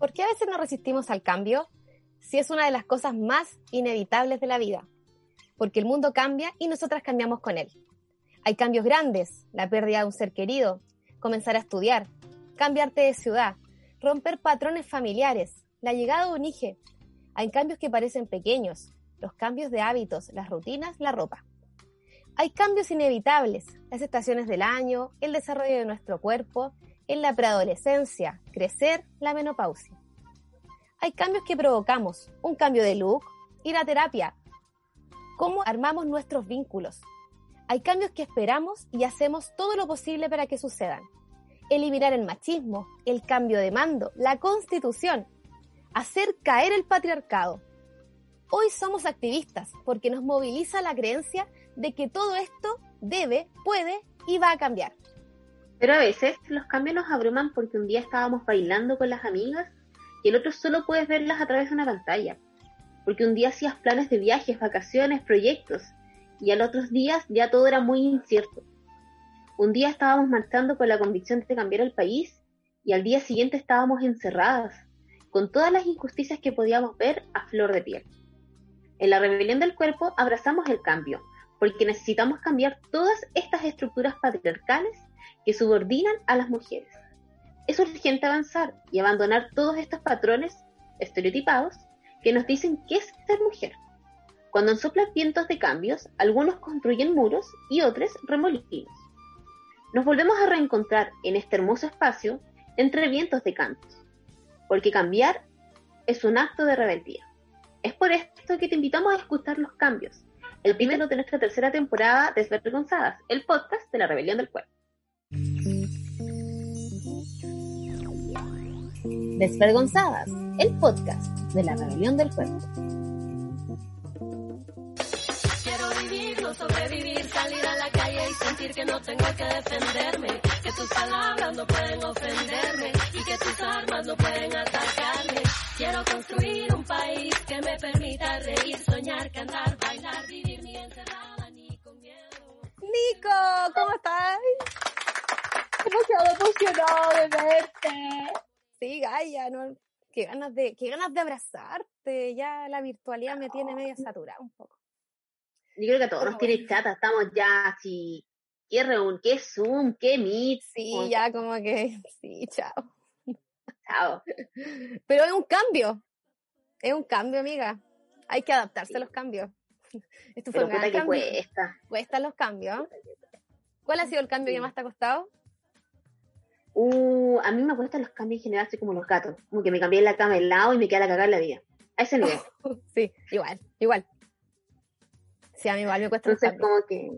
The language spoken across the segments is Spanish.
¿por qué a veces nos resistimos al cambio si es una de las cosas más inevitables de la vida? Porque el mundo cambia y nosotras cambiamos con él. Hay cambios grandes, la pérdida de un ser querido, comenzar a estudiar, cambiarte de ciudad, romper patrones familiares, la llegada de un hijo. Hay cambios que parecen pequeños, los cambios de hábitos, las rutinas, la ropa. Hay cambios inevitables, las estaciones del año, el desarrollo de nuestro cuerpo, en la preadolescencia, crecer, la menopausia. Hay cambios que provocamos, un cambio de look, ir a terapia, cómo armamos nuestros vínculos. Hay cambios que esperamos y hacemos todo lo posible para que sucedan. Eliminar el machismo, el cambio de mando, la constitución, hacer caer el patriarcado. Hoy somos activistas porque nos moviliza la creencia de que todo esto debe, puede y va a cambiar. Pero a veces los cambios nos abruman porque un día estábamos bailando con las amigas y el otro solo puedes verlas a través de una pantalla. Porque un día hacías planes de viajes, vacaciones, proyectos y al otros días ya todo era muy incierto. Un día estábamos marchando con la convicción de cambiar el país y al día siguiente estábamos encerradas, con todas las injusticias que podíamos ver a flor de piel. En la rebelión del cuerpo abrazamos el cambio, porque necesitamos cambiar todas estas estructuras patriarcales que subordinan a las mujeres. Es urgente avanzar y abandonar todos estos patrones estereotipados que nos dicen qué es ser mujer. Cuando soplan vientos de cambios, algunos construyen muros y otros remolinos. Nos volvemos a reencontrar en este hermoso espacio entre vientos de cambios, porque cambiar es un acto de rebeldía. Es por esto que te invitamos a escuchar los cambios, el primero de nuestra tercera temporada Desvergonzadas, el podcast de la rebelión del cuerpo. Desvergonzadas, el podcast de la rebelión del cuerpo. Quiero vivir, no sobrevivir, salir a la calle y sentir que no tengo que defenderme, que tus palabras no pueden ofenderme y que tus armas no pueden atacarme. Quiero construir un país que me permita reír, soñar, cantar, bailar, vivir ni encerrada ni con miedo. Nico, ¿cómo estás? demasiado emocionado de verte. Sí, Gaia, ¿no? Qué ganas de, qué ganas de abrazarte. Ya la virtualidad me tiene medio saturada un poco. Yo creo que a todos nos tiene chata, estamos ya así, qué reun, qué Zoom, qué Meet. Sí, ya como que, sí, chao. Chao. Pero es un cambio. Es un cambio, amiga. Hay que adaptarse a los cambios. Es tu Pero puta de que cambio. cuesta. Cuestan los cambios. ¿Cuál ha sido el cambio que más te ha costado? Uh, a mí me cuestan los cambios en general, así como los gatos. Como que me cambié la cama al lado y me queda la cagada en la vida. A ese nivel. Sí, igual, igual. Sí, a mí igual me cuesta Entonces, como que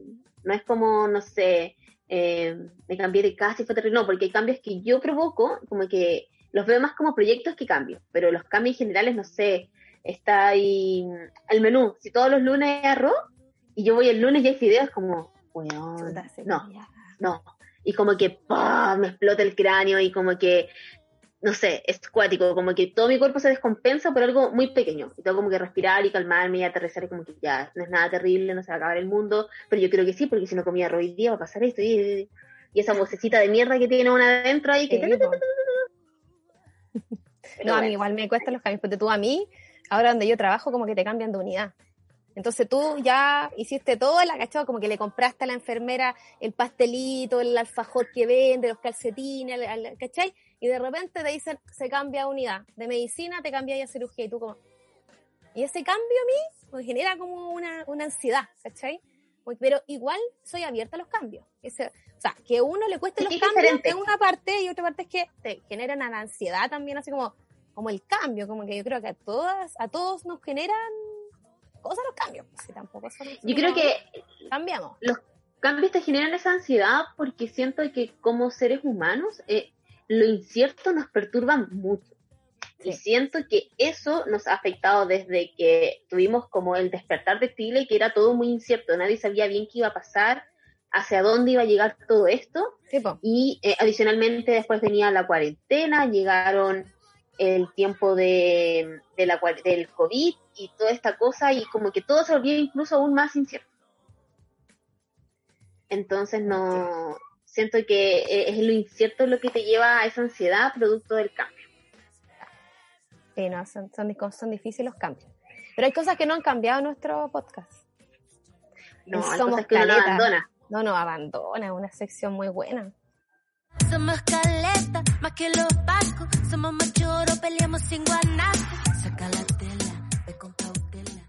no es como, no sé, eh, me cambié de casa y fue terrible. No, porque hay cambios que yo provoco, como que los veo más como proyectos que cambios. Pero los cambios generales, no sé, está ahí el menú. Si todos los lunes hay arroz y yo voy el lunes y hay fideos, como, weón, no, no. Y como que ¡pah! me explota el cráneo y como que, no sé, es cuático, como que todo mi cuerpo se descompensa por algo muy pequeño. Y tengo como que respirar y calmarme y aterrizar y como que ya, no es nada terrible, no se va a acabar el mundo, pero yo creo que sí, porque si no comía hoy día va a pasar esto. Y, y esa vocecita de mierda que tiene una adentro ahí que... Sí, No, a mí igual me cuestan los cambios, porque tú a mí, ahora donde yo trabajo, como que te cambian de unidad. Entonces tú ya hiciste todo, la cachado, como que le compraste a la enfermera el pastelito, el alfajor que vende, los calcetines, ¿cachai? Y de repente te dicen, se cambia a unidad. De medicina te cambia a cirugía. Y tú como... Y ese cambio a mí me genera como una, una ansiedad, ¿cachai? Pero igual soy abierta a los cambios. Ese- o sea, que uno le cueste Es los cambios diferente. es una parte y otra parte es que te generan una ansiedad también, así como, como el cambio, como que yo creo que a todas, a todos nos generan cosas los cambios. Si tampoco son yo creo que cambiamos. los cambios te generan esa ansiedad porque siento que como seres humanos eh, lo incierto nos perturba mucho. Y siento que eso nos ha afectado desde que tuvimos como el despertar de Chile, que era todo muy incierto, nadie sabía bien qué iba a pasar, hacia dónde iba a llegar todo esto. Sí. Y eh, adicionalmente después venía la cuarentena, llegaron el tiempo de, de la, del COVID y toda esta cosa y como que todo se volvió incluso aún más incierto. Entonces no siento que eh, es lo incierto lo que te lleva a esa ansiedad producto del cambio. Sí, no, son, son, son difíciles los cambios. Pero hay cosas que no han cambiado en nuestro podcast. No, Somos que uno abandona. No nos abandona, una sección muy buena. Somos caleta, más que los barcos. Somos machoros, peleamos sin guanaco. Saca la tela, ve con cautela.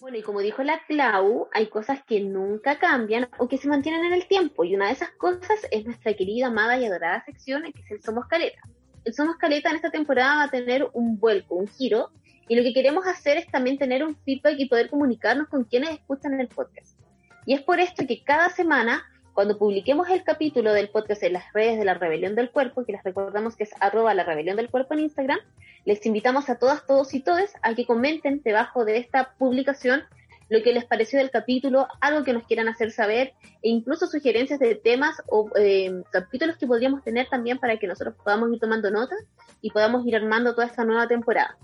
Bueno, y como dijo la Clau, hay cosas que nunca cambian o que se mantienen en el tiempo. Y una de esas cosas es nuestra querida, amada y adorada sección, que es el Somos Caleta. El Somos Caleta en esta temporada va a tener un vuelco, un giro. Y lo que queremos hacer es también tener un feedback y poder comunicarnos con quienes escuchan el podcast. Y es por esto que cada semana, cuando publiquemos el capítulo del podcast en las redes de la Rebelión del Cuerpo, que les recordamos que es arroba la Rebelión del Cuerpo en Instagram, les invitamos a todas, todos y todes a que comenten debajo de esta publicación lo que les pareció del capítulo, algo que nos quieran hacer saber, e incluso sugerencias de temas o eh, capítulos que podríamos tener también para que nosotros podamos ir tomando notas y podamos ir armando toda esta nueva temporada.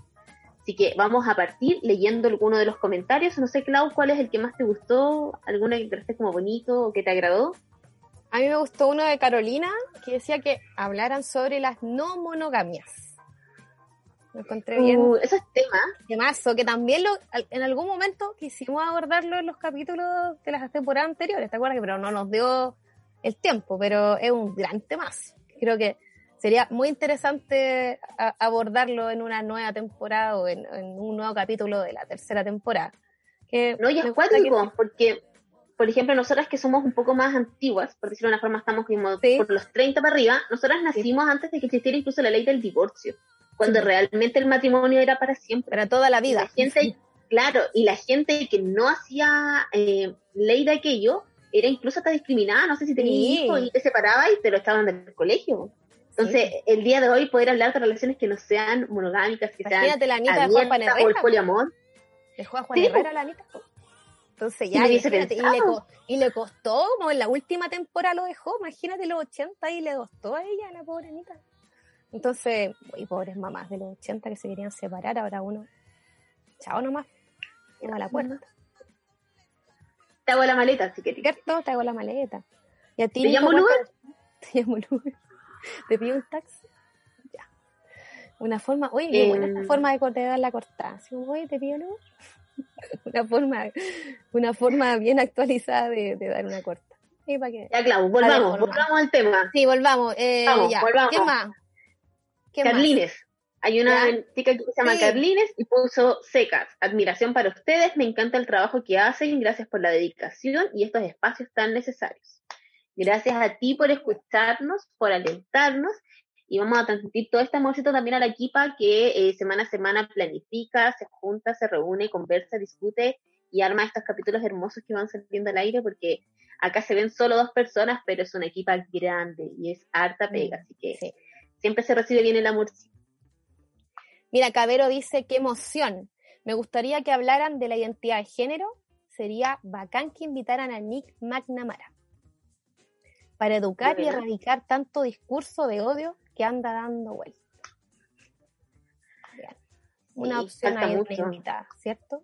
Así que vamos a partir leyendo alguno de los comentarios. No sé, Clau, ¿cuál es el que más te gustó? ¿Alguno que te como bonito o que te agradó? A mí me gustó uno de Carolina que decía que hablaran sobre las no monogamias. Lo encontré bien. Uh, eso es tema. Temazo, que también lo, en algún momento quisimos abordarlo en los capítulos de las temporadas anteriores, ¿te acuerdas? Pero no nos dio el tiempo, pero es un gran temazo. Creo que sería muy interesante a- abordarlo en una nueva temporada o en, en un nuevo capítulo de la tercera temporada. Que No, y es gusta que- cuático, porque, por ejemplo, nosotras que somos un poco más antiguas, por decirlo de una forma, estamos como Sí. por los 30 para arriba, nosotras nacimos antes de que existiera incluso la ley del divorcio, cuando Sí. realmente el matrimonio era para siempre. para toda la vida. la gente, claro, y la gente que no hacía eh, ley de aquello era incluso hasta discriminada, no sé si tenías hijos y te separabas y te lo estaban del colegio. Entonces, el día de hoy poder hablar de relaciones que no sean monogámicas, que sean Imagínate la Anita de Juan abiertas o el Herrera. poliamor, Dejó a Juan Sí, Herrera la Anita. Entonces ya, imagínate, y, le, y le costó, como en la última temporada lo dejó, imagínate los 80 y le costó a ella, la pobre Anita. Entonces, uy, pobres mamás de los 80 que se querían separar, ahora uno, chao nomás, llama a la puerta, te hago la maleta, si querés. ¿cierto? Te hago la maleta. Y a ti, ¿Te llamo ¿cuánto- Te llamo Uber. ¿Te pido un taxi? Ya. Una forma, oye, qué buena esta Em. forma de cortar la cortada. Así como, oye, te pido un una forma, una forma bien actualizada de, de dar una corta. ¿Y para qué? Ya, Clau, volvamos, volvamos al tema. Sí, volvamos. Eh, Vamos, ya. volvamos. ¿Qué más? ¿Qué más? Carlines. Hay una Ya. chica que se llama Sí. Carlines y puso secas. Admiración para ustedes, me encanta el trabajo que hacen, gracias por la dedicación y estos espacios tan necesarios. Gracias a ti por escucharnos, por alentarnos y vamos a transmitir todo este amorcito también a la equipa que eh, semana a semana planifica, se junta, se reúne, conversa, discute y arma estos capítulos hermosos que van saliendo al aire porque acá se ven solo dos personas, pero es una equipa grande y es harta pega, así que Sí. siempre se recibe bien el amorcito. Mira, Cabero dice, qué emoción. Me gustaría que hablaran de la identidad de género. Sería bacán que invitaran a Nick McNamara para educar y erradicar tanto discurso de odio que anda dando vuelta. Una Sí, opción ahí mucho. invitada, ¿cierto?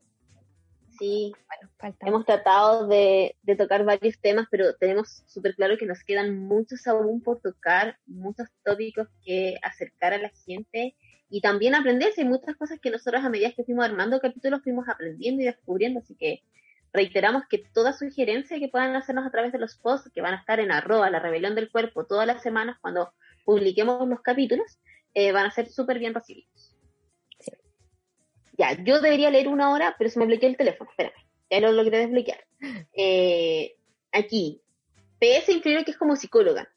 Sí, Bueno, falta hemos tratado de, de tocar varios temas, pero tenemos súper claro que nos quedan muchos aún por tocar, muchos tópicos que acercar a la gente y también aprenderse. Hay muchas cosas que nosotros a medida que fuimos armando capítulos fuimos aprendiendo y descubriendo, así que reiteramos que toda sugerencia que puedan hacernos a través de los posts que van a estar en arroba la rebelión del cuerpo todas las semanas cuando publiquemos los capítulos, eh, van a ser súper bien recibidos. Sí. Ya, yo debería leer una hora, pero se me bloqueó el teléfono, espérame, ya lo logré desbloquear. Eh, aquí, PS incluye que es como psicóloga,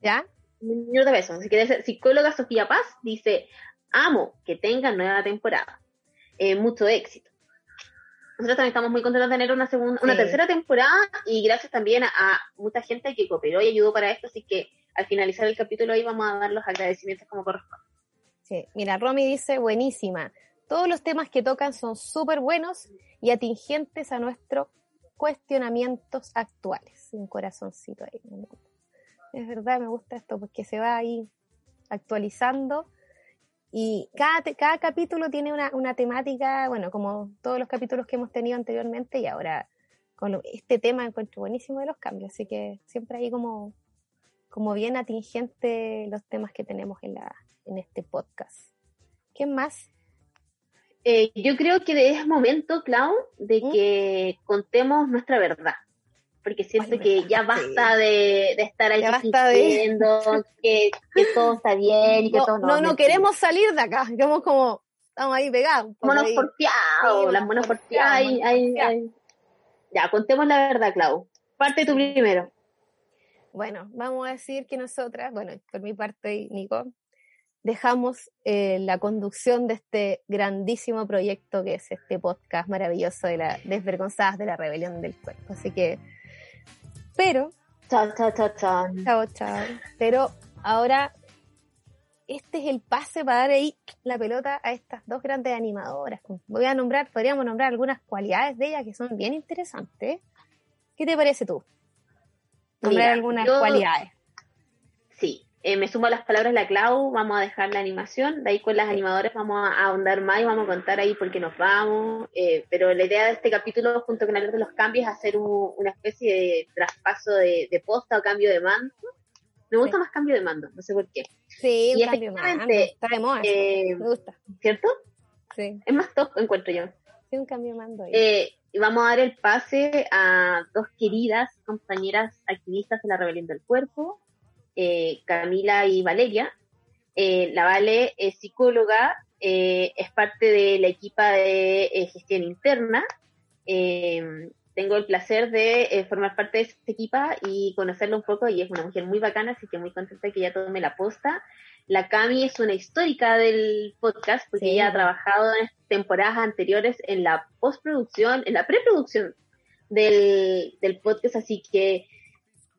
¿Ya? un minuto de besos. Si quieres ser psicóloga Sofía Paz dice, amo que tengan nueva temporada. Eh, mucho éxito. Nosotros también estamos muy contentos de tener una segunda, una Sí. tercera temporada y gracias también a, a mucha gente que cooperó y ayudó para esto, así que al finalizar el capítulo ahí vamos a dar los agradecimientos como corresponde. Sí. Mira, Romy dice, buenísima. Todos los temas que tocan son súper buenos y atingentes a nuestros cuestionamientos actuales. Un corazoncito ahí. Es verdad, me gusta esto porque se va ahí actualizando y cada, cada capítulo tiene una, una temática, bueno, como todos los capítulos que hemos tenido anteriormente y ahora con lo- este tema encuentro buenísimo de los cambios, así que siempre ahí como, como bien atingente los temas que tenemos en, la, en este podcast ¿Quién más? Eh, yo creo que es momento, Clau, de ¿Mm? que contemos nuestra verdad. Porque siento Ay, que ya basta de, de estar ahí de- fingiendo que, que todo está bien y que No, todo no, no queremos salir de acá. Estamos como, estamos ahí pegados. Monos porfiados, las monos porfiadas. Ya, contemos la verdad, Clau. Parte tú primero. Bueno, vamos a decir que nosotras, bueno, por mi parte y Nico, dejamos eh, la conducción de este grandísimo proyecto que es este podcast maravilloso de la Desvergonzadas de la Rebelión del Cuerpo. Así que, pero, Chao, chao, chao, chao. chao, chao. Pero ahora, este es el pase para dar ahí la pelota a estas dos grandes animadoras. Voy a nombrar, podríamos nombrar algunas cualidades de ellas que son bien interesantes. ¿Qué te parece tú? Nombrar Mira, algunas yo- cualidades. Sí, eh, me sumo a las palabras de la Clau, vamos a dejar la animación, de ahí con las animadoras vamos a ahondar más y vamos a contar ahí por qué nos vamos, eh, pero la idea de este capítulo junto con hablar de los cambios es hacer un- una especie de traspaso de, de posta o cambio de mando. Me gusta Sí. más cambio de mando, no sé por qué, Sí, un Y cambio más. efectivamente, Está de moda. eh, Me gusta. ¿cierto? Sí, Es más top, encuentro yo. sí, un cambio de mando ahí. Y vamos a dar el pase a dos queridas compañeras activistas de la rebelión del cuerpo, eh, Camila y Valeria. Eh, la Vale es psicóloga, eh, es parte de la equipa de eh, gestión interna. Tengo el placer de formar parte de esta equipa y conocerla un poco y es una mujer muy bacana, así que muy contenta que ya tome la posta. La Cami es una histórica del podcast porque Sí. ella ha trabajado en temporadas anteriores en la postproducción, en la preproducción del, del podcast, así que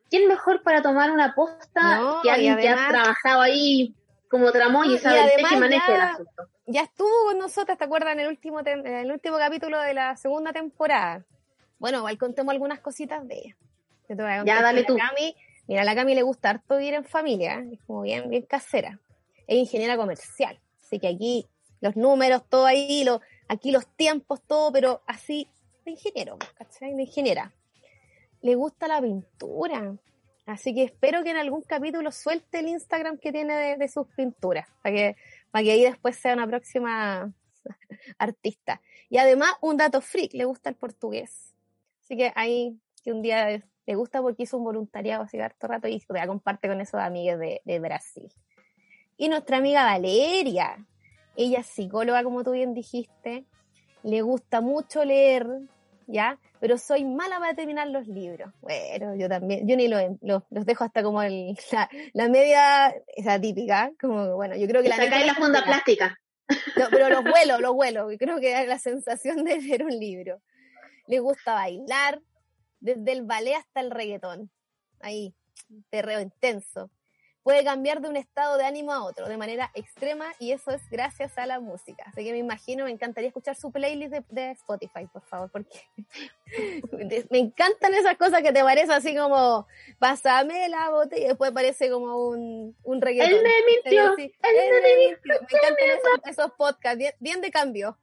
¿quién mejor para tomar una posta No, que y alguien que ha además- trabajado ahí como tramó y y sabe además que maneja el asunto? Ya estuvo con nosotras, ¿te acuerdas? En el último, tem- en el último capítulo de la segunda temporada. Bueno, igual contemos algunas cositas de ella. Yo te voy a contar Ya, dale tú. Cami- mira, a la Cami le gusta harto vivir en familia, es como bien, bien casera. Es ingeniera comercial, así que aquí los números, todo ahí, lo, aquí los tiempos, todo, pero así de ingeniero, ¿cachai? De ingeniera. Le gusta la pintura, así que espero que en algún capítulo suelte el Instagram que tiene de, sus pinturas, para que, para que ahí después sea una próxima artista. Y además, un dato freak, le gusta el portugués. Así que ahí, que un día le gusta porque hizo un voluntariado así harto rato y todavía comparte con esos amigos de, de Brasil. Y nuestra amiga Valeria, ella es psicóloga, como tú bien dijiste, le gusta mucho leer, ¿ya? Pero soy mala para terminar los libros. Bueno, yo también, yo ni los, los, los dejo hasta como el, la, la media, esa típica, como, bueno, yo creo que la media la funda plástica. No, pero los vuelos, los vuelos. y Creo que da la sensación de leer un libro. Le gusta bailar, desde el ballet hasta el reggaetón. Ahí, perreo intenso. Puede cambiar de un estado de ánimo a otro de manera extrema y eso es gracias a la música. Así que me imagino, me encantaría escuchar su playlist de, de Spotify, por favor, porque me encantan esas cosas que te parece así como, pásame la botella y después parece como un, un reggaetón. Él me mintió, él me me mintió. Me encantan esos, esos podcasts, bien, bien de cambio.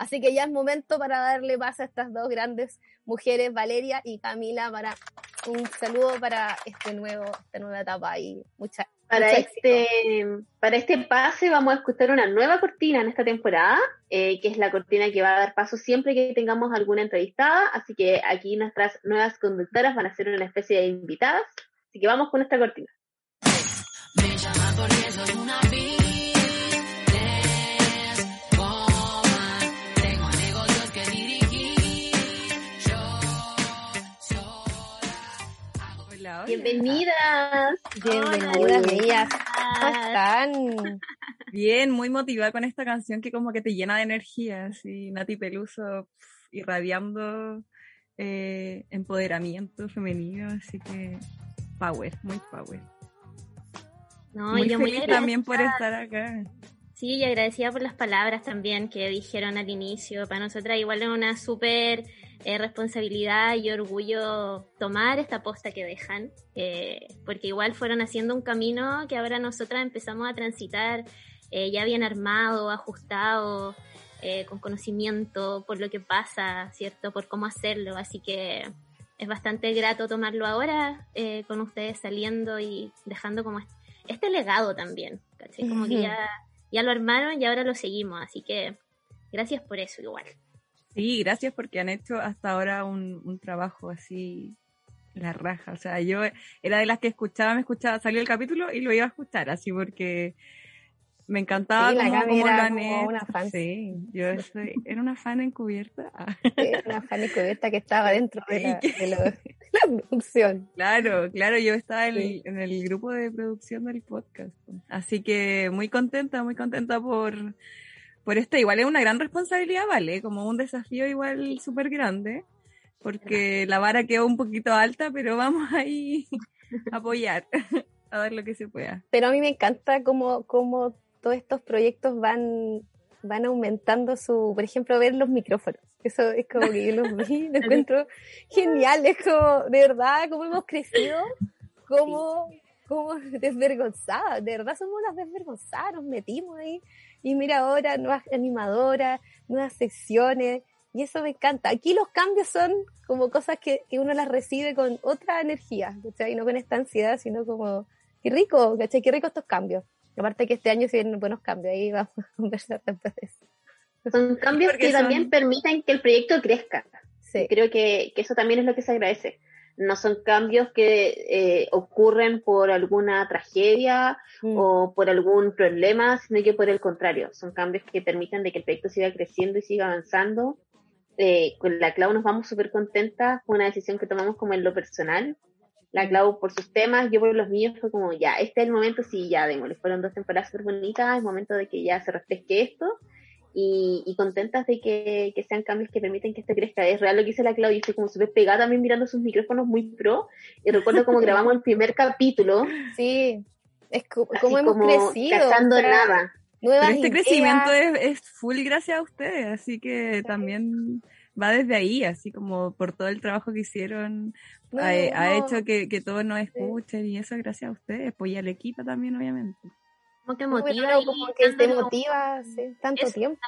Así que ya es momento para darle paso a estas dos grandes mujeres, Valeria y Camila, para un saludo para este nuevo, esta nueva etapa y mucha, Para mucho éxito. este, para este pase vamos a escuchar una nueva cortina en esta temporada, eh, que es la cortina que va a dar paso siempre que tengamos alguna entrevistada, así que aquí nuestras nuevas conductoras van a ser una especie de invitadas, así que vamos con esta cortina. Me llama porque soy una business Hola, hola. Bienvenidas. Bienvenidas. ¿Cómo están? Bien, muy motivada con esta canción que como que te llena de energía, así Nati Peluso irradiando eh, empoderamiento femenino, así que power, muy power. No, muy yo muy también por estar acá. Sí, y agradecida por las palabras también que dijeron al inicio. Para nosotras igual es una súper eh, responsabilidad y orgullo tomar esta posta que dejan, eh, porque igual fueron haciendo un camino que ahora nosotras empezamos a transitar eh, ya bien armado, ajustado, eh, con conocimiento por lo que pasa, ¿cierto? Por cómo hacerlo. Así que es bastante grato tomarlo ahora con ustedes saliendo y dejando como este legado también, ¿cachai? Como que ya ya lo armaron y ahora lo seguimos, así que gracias por eso igual. Sí, gracias porque han hecho hasta ahora un, un trabajo así la raja. O sea, yo era de las que escuchaba, me escuchaba, salió el capítulo y lo iba a escuchar, así porque me encantaba Sí, la cómo, lo han como hecho. una fan. Sí, yo soy, era una fan encubierta. Una fan encubierta que estaba dentro de la, de lo- de la producción. claro, claro, yo estaba en, Sí. el, en el grupo de producción del podcast. Así que muy contenta, muy contenta por, por esto. Igual es una gran responsabilidad, ¿vale? Como un desafío igual súper grande, porque la vara quedó un poquito alta, pero vamos ahí a apoyar, a dar lo que se pueda. Pero a mí me encanta cómo, cómo todos estos proyectos van, van aumentando su, por ejemplo, ver los micrófonos. Eso es como que yo los vi, lo encuentro genial, es como, de verdad, cómo hemos crecido, como, como desvergonzadas, de verdad somos unas desvergonzadas, nos metimos ahí, y mira ahora, nuevas animadoras, nuevas secciones, y eso me encanta. Aquí los cambios son como cosas que, que uno las recibe con otra energía, ¿cachai? Y no con esta ansiedad, sino como, qué rico, ¿cachai? Qué rico estos cambios. Aparte que este año se vienen buenos cambios, ahí vamos a conversar después de eso. Son cambios porque que son- también permiten que el proyecto crezca. Sí. Creo que, que eso también es lo que se agradece. No son cambios que eh, ocurren por alguna tragedia Mm. o por algún problema, sino que por el contrario, son cambios que permiten de que el proyecto siga creciendo y siga avanzando. Eh, con la Clau nos vamos súper contentas, fue una decisión que tomamos como en lo personal. La Clau por sus temas, yo por los míos, fue como ya, este es el momento, sí, ya démosle, fueron dos temporadas súper bonitas, es momento de que ya se refresque esto y, y contentas de que, que sean cambios que permiten que esto crezca. Es real lo que dice la Clau, yo estoy como súper pegada también mirando sus micrófonos muy pro y recuerdo como grabamos el primer capítulo, Sí, es co- como hemos crecido. cazando o sea, nada. Nuevas este ideas. crecimiento es, es full gracias a ustedes, así que también va desde ahí, así como por todo el trabajo que hicieron, No, ha, hecho que, que todos nos escuchen y eso es gracias a ustedes, pues y al equipo también, obviamente. Como que motiva como que te motiva sí, tanto Eso. tiempo.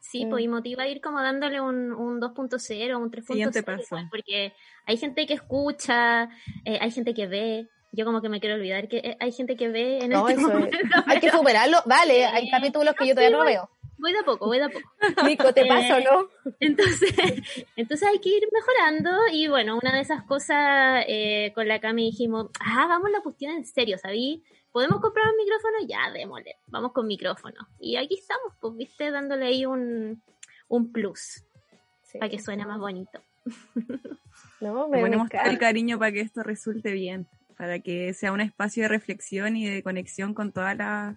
Sí, Mm. pues y motiva a ir como dándole un, un 2.0, un 3.0. Siguiente paso. igual, Porque hay gente que escucha, eh, hay gente que ve. Yo como que me quiero olvidar que eh, hay gente que ve en No, este eso es-. Hay que superarlo. Vale, hay capítulos que yo todavía no veo. Voy de a poco, voy de a poco. Nico, te Eh, paso, ¿no? Entonces, entonces hay que ir mejorando y bueno, una de esas cosas eh, con la Cami dijimos, ah, hagamos la cuestión en serio, ¿sabí? ¿Podemos comprar un micrófono? Ya, démosle, vamos con micrófono. Y aquí estamos, pues, viste, dándole ahí un, un plus Sí. para que suene más bonito. No, me ponemos todo el cariño para que esto resulte bien, para que sea un espacio de reflexión y de conexión con todas las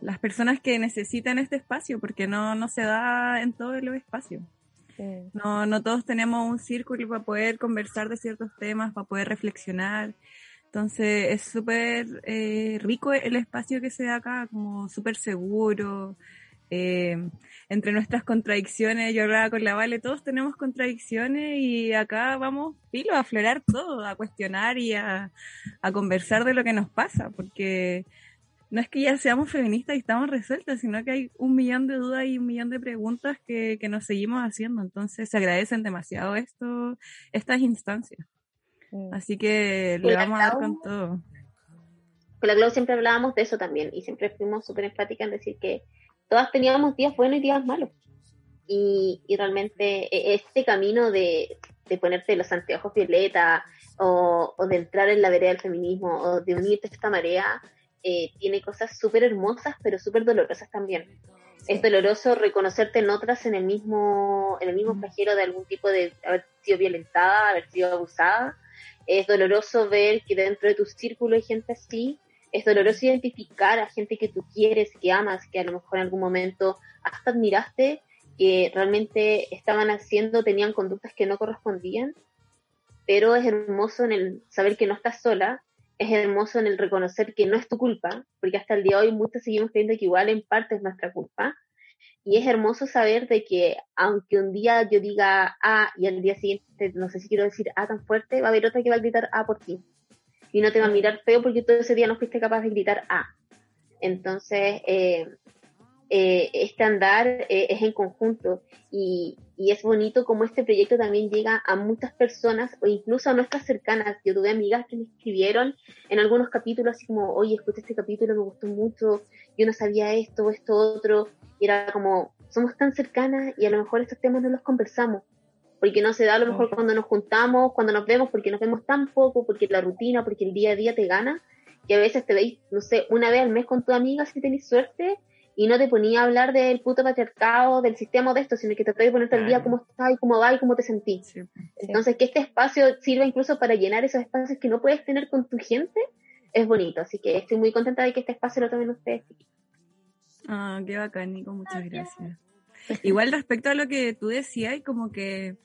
las personas que necesitan este espacio, porque no, no se da en todos los espacios. Sí. No, no todos tenemos un círculo para poder conversar de ciertos temas, para poder reflexionar. Entonces es súper eh, rico el espacio que se da acá, como súper seguro. eh, entre nuestras contradicciones, yo hablaba con la Vale, todos tenemos contradicciones y acá vamos, filo, a aflorar todo, a cuestionar y a, a conversar de lo que nos pasa, porque no es que ya seamos feministas y estamos resueltas, sino que hay un millón de dudas y un millón de preguntas que, que nos seguimos haciendo. Entonces se agradecen demasiado esto, estas instancias. Mm. Así que le vamos a dar con todo. Con la Clau siempre hablábamos de eso también y siempre fuimos súper enfáticas en decir que todas teníamos días buenos y días malos. Y, y realmente e- este camino de, de ponerte los anteojos violeta o, o de entrar en la vereda del feminismo o de unirte a esta marea eh, tiene cosas súper hermosas pero súper dolorosas también. Es doloroso reconocerte en otras en el mismo en el mismo flagelo de algún tipo de haber sido violentada, haber sido abusada. Es doloroso ver que dentro de tu círculo hay gente así. Es doloroso identificar a gente que tú quieres, que amas, que a lo mejor en algún momento hasta admiraste, que realmente estaban haciendo, tenían conductas que no correspondían, pero es hermoso en el saber que no estás sola, es hermoso en el reconocer que no es tu culpa, porque hasta el día de hoy muchos seguimos creyendo que igual en parte es nuestra culpa, y es hermoso saber de que aunque un día yo diga A y al día siguiente no sé si quiero decir A tan fuerte, va a haber otra que va a gritar A por ti y no te va a mirar feo porque todo ese día no fuiste capaz de gritar A. Entonces, eh, eh, este andar eh, es en conjunto y, y es bonito como este proyecto también llega a muchas personas o incluso a nuestras cercanas. Yo tuve amigas que me escribieron en algunos capítulos así como, oye, escuché este capítulo, me gustó mucho, yo no sabía esto, esto, otro, y era como, somos tan cercanas y a lo mejor estos temas no los conversamos, porque no se da a lo mejor cuando nos juntamos, cuando nos vemos, porque nos vemos tan poco, porque la rutina, porque el día a día te gana, que a veces te veis, no sé, una vez al mes con tu amiga si tenés suerte, y no te ponía a hablar del puto patriarcado, del sistema de esto, sino que traté de ponerte al día cómo estás y cómo va y cómo te sentís. Entonces, que este espacio sirva incluso para llenar esos espacios que no puedes tener con tu gente, es bonito. Así que estoy muy contenta de que este espacio lo tomen ustedes. Ah, qué bacán, Nico, muchas gracias. Igual respecto a lo que tú decías, como que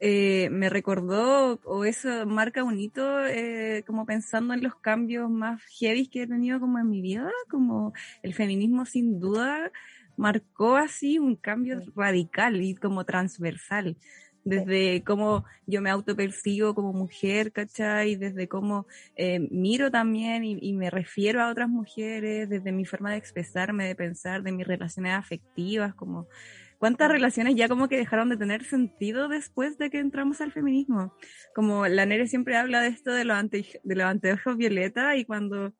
eh, me recordó, o eso marca un hito, eh, como pensando en los cambios más heavy que he tenido como en mi vida, como el feminismo sin duda marcó así un cambio radical y como transversal. Desde cómo yo me autopercibo como mujer, ¿cachai? Desde cómo eh, miro también y, y, me refiero a otras mujeres, desde mi forma de expresarme, de pensar, de mis relaciones afectivas, como cuántas relaciones ya como que dejaron de tener sentido después de que entramos al feminismo. Como la Nere siempre habla de esto de los, ante, de los anteojos violeta y cuando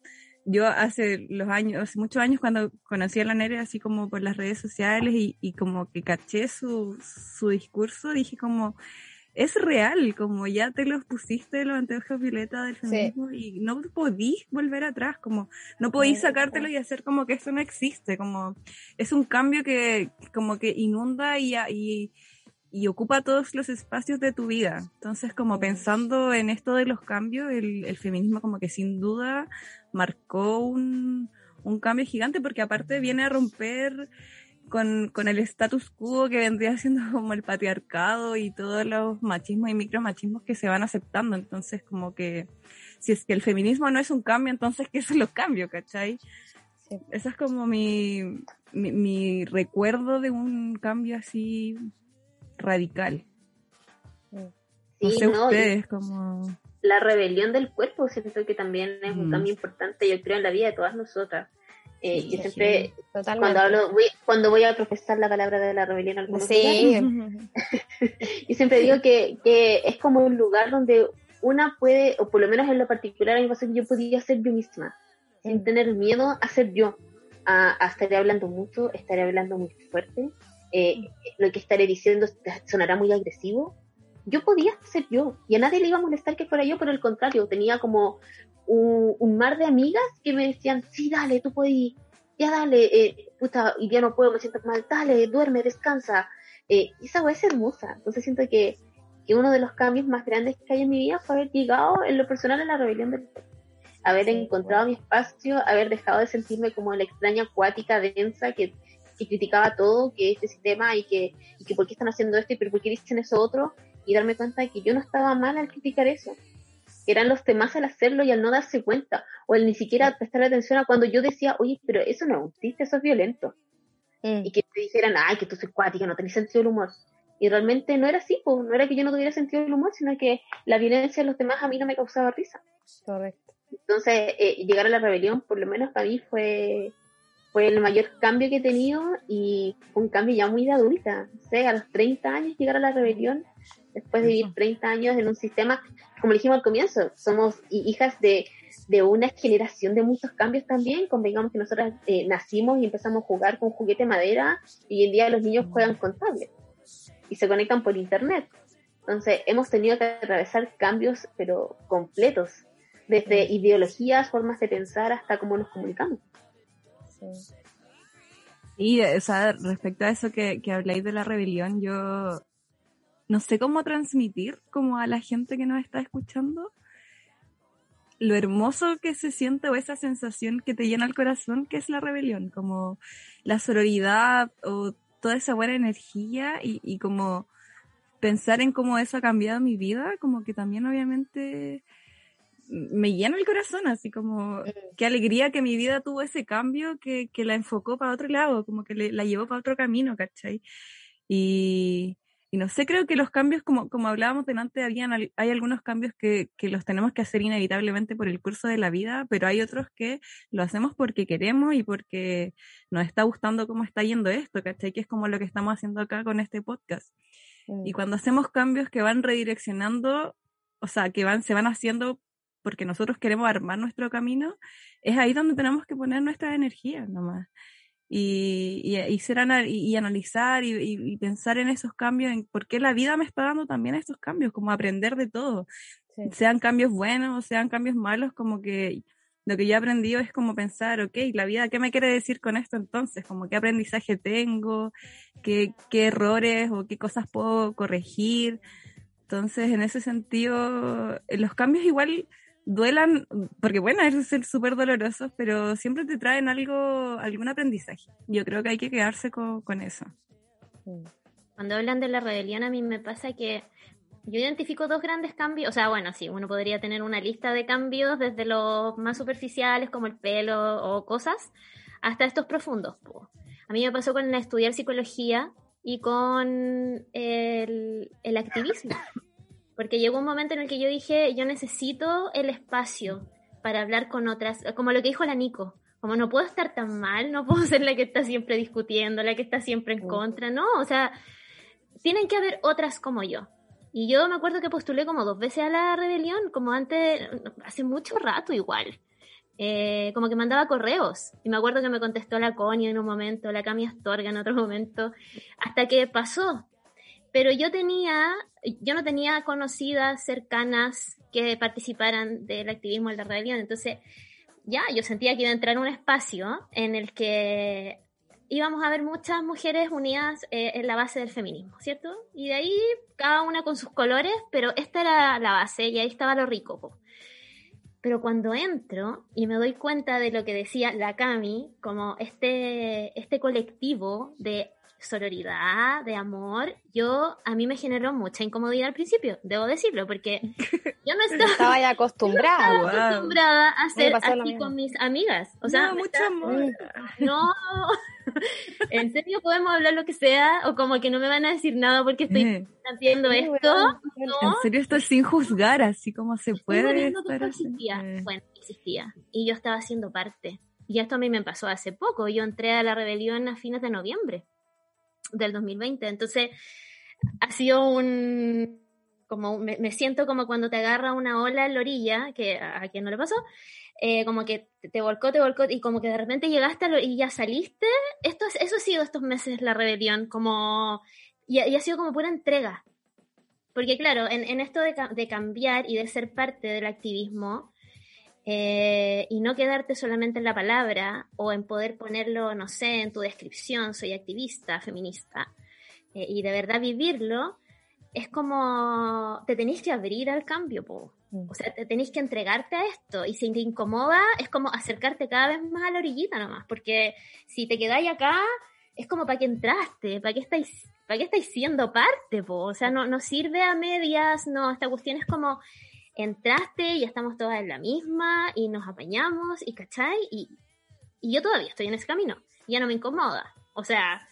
yo hace los años, hace muchos años cuando conocí a la Nere así como por las redes sociales y, y como que caché su, su discurso, dije como, es real, como ya te los pusiste los anteojos violeta del feminismo y no podís volver atrás, como no podís sacártelo y hacer como que eso no existe, como es un cambio que como que inunda y, y, y ocupa todos los espacios de tu vida. Entonces, como pensando en esto de los cambios, el, el feminismo como que sin duda marcó un, un cambio gigante porque aparte viene a romper con, con el status quo que vendría siendo como el patriarcado y todos los machismos y micromachismos que se van aceptando. Entonces, como que si es que el feminismo no es un cambio, entonces, ¿qué es los cambios, cachai? Sí. Ese es como mi, mi, mi, recuerdo de un cambio así radical. Sí, no sé no, ustedes, como... La rebelión del cuerpo siento que también es un mm. cambio importante, yo creo, en la vida de todas nosotras. Eh, yo siempre, cuando hablo, voy, cuando voy a profesar la palabra de la rebelión algunos sí. y siempre digo que, que, es como un lugar donde una puede, o por lo menos en lo particular, a mí me que yo podía ser yo misma, sin tener miedo a ser yo, a, a estar hablando mucho, estaré hablando muy fuerte, eh, lo que estaré diciendo sonará muy agresivo. Yo podía ser yo, y a nadie le iba a molestar que fuera yo, por el contrario, tenía como un, un, mar de amigas que me decían, sí, dale, tú puedes, ya dale, eh, puta, y ya no puedo, me siento mal, dale, duerme, descansa. Eh, y esa es hermosa. Entonces siento que, que, uno de los cambios más grandes que hay en mi vida fue haber llegado en lo personal a la rebelión del haber sí, encontrado bueno. mi espacio, haber dejado de sentirme como la extraña acuática densa que, que criticaba todo, que este sistema y que, y que por qué están haciendo esto y por qué dicen eso otro, y darme cuenta de que yo no estaba mal al criticar eso eran los temas al hacerlo y al no darse cuenta, o el ni siquiera prestar atención a cuando yo decía, oye, pero eso no es un chiste, eso es violento. Mm. Y que te dijeran, ay, que tú soy cuática, no tenés sentido del humor. Y realmente no era así, pues, no era que yo no tuviera sentido del humor, sino que la violencia de los demás a mí no me causaba risa. Correcto. Entonces, eh, llegar a la rebelión, por lo menos para mí, fue, fue el mayor cambio que he tenido y fue un cambio ya muy de adulta. O sea, a los 30 años llegar a la rebelión después de vivir 30 años en un sistema, como dijimos al comienzo, somos hijas de, de una generación de muchos cambios también, convengamos que nosotros eh, nacimos y empezamos a jugar con juguete madera y hoy en día los niños juegan con tablet y se conectan por internet. Entonces hemos tenido que atravesar cambios pero completos, desde ideologías, formas de pensar hasta cómo nos comunicamos. Y, o sea, respecto a eso que, que habláis de la rebelión, yo no sé cómo transmitir como a la gente que nos está escuchando lo hermoso que se siente o esa sensación que te llena el corazón que es la rebelión, como la sororidad o toda esa buena energía y, y como pensar en cómo eso ha cambiado mi vida, como que también obviamente me llena el corazón, así como qué alegría que mi vida tuvo ese cambio que, que la enfocó para otro lado, como que le, la llevó para otro camino, ¿cachai? Y, y no sé, creo que los cambios, como, como hablábamos delante, habían, hay algunos cambios que, que los tenemos que hacer inevitablemente por el curso de la vida, pero hay otros que lo hacemos porque queremos y porque nos está gustando cómo está yendo esto, ¿cachai? Que es como lo que estamos haciendo acá con este podcast. Mm. Y cuando hacemos cambios que van redireccionando, o sea, que van, se van haciendo porque nosotros queremos armar nuestro camino, es ahí donde tenemos que poner nuestra energía nomás. Y, y, y ser y, analizar y, pensar en esos cambios, en por qué la vida me está dando también estos cambios, como aprender de todo, Sí. sean cambios buenos o sean cambios malos, como que lo que yo he aprendido es como pensar, ok, la vida, ¿qué me quiere decir con esto entonces? Como qué aprendizaje tengo, qué, qué errores o qué cosas puedo corregir. Entonces, en ese sentido, eh, los cambios igual duelan, porque bueno, es ser súper dolorosos, pero siempre te traen algo, algún aprendizaje. Yo creo que hay que quedarse con, eso. Cuando hablan de la rebelión, a mí me pasa que yo identifico dos grandes cambios. O sea, bueno, sí, uno podría tener una lista de cambios desde los más superficiales, como el pelo o cosas, hasta estos profundos. A mí me pasó con estudiar psicología y con el, el activismo. Porque llegó un momento en el que yo dije, yo necesito el espacio para hablar con otras, como lo que dijo la Nico. Como no puedo estar tan mal, no puedo ser la que está siempre discutiendo, la que está siempre en Mm. contra, no, o sea, tienen que haber otras como yo. Y yo me acuerdo que postulé como dos veces a la rebelión, como antes, hace mucho rato igual. Eh, como que mandaba correos. Y me acuerdo que me contestó la Connie en un momento, la Cami Astorga en otro momento, hasta que pasó. Pero yo tenía, yo no tenía conocidas cercanas que participaran del activismo de la rebelión. Entonces, ya, yo sentía que iba a entrar en un espacio en el que íbamos a ver muchas mujeres unidas eh, en la base del feminismo, ¿cierto? Y de ahí cada una con sus colores, pero esta era la base y ahí estaba lo rico. Pero cuando entro y me doy cuenta de lo que decía la Cami, como este, este colectivo de sororidad, de amor, yo a mí me generó mucha incomodidad al principio, debo decirlo, porque yo no estaba Estaba ya acostumbrada. A ser así con mis amigas. O sea, No, mucho estaba- amor. no, en serio podemos hablar lo que sea, o como que no me van a decir nada porque estoy Eh, haciendo Sí, esto. No, En serio, esto es sin juzgar, así como se estoy puede. estar existía. Eh, Bueno, existía. Y yo estaba siendo parte. Y esto a mí me pasó hace poco. Yo entré a la rebelión a fines de noviembre del 2020. Entonces, ha sido un... Como me, me siento como cuando te agarra una ola en la orilla, que a, a quien no le pasó, eh, como que te, volcó, te volcó, y como que de repente llegaste a orilla y ya saliste. Esto, es- eso ha sido estos meses la rebelión, como... Y, y ha sido como pura entrega. Porque claro, en, en esto de, de cambiar y de ser parte del activismo, eh, y no quedarte solamente en la palabra o en poder ponerlo, no sé, en tu descripción, soy activista, feminista, eh, y de verdad vivirlo, es como te tenéis que abrir al cambio, po. Mm. o sea, te tenéis que entregarte a esto, y si te incomoda, es como acercarte cada vez más a la orillita nomás, porque si te quedáis acá, es como para qué entraste, para qué estáis, para qué estáis siendo parte, po. o sea, no, no sirve a medias, no, esta cuestión es como entraste y estamos todas en la misma y nos apañamos y cachai y, y yo todavía estoy en ese camino, ya no me incomoda, o sea,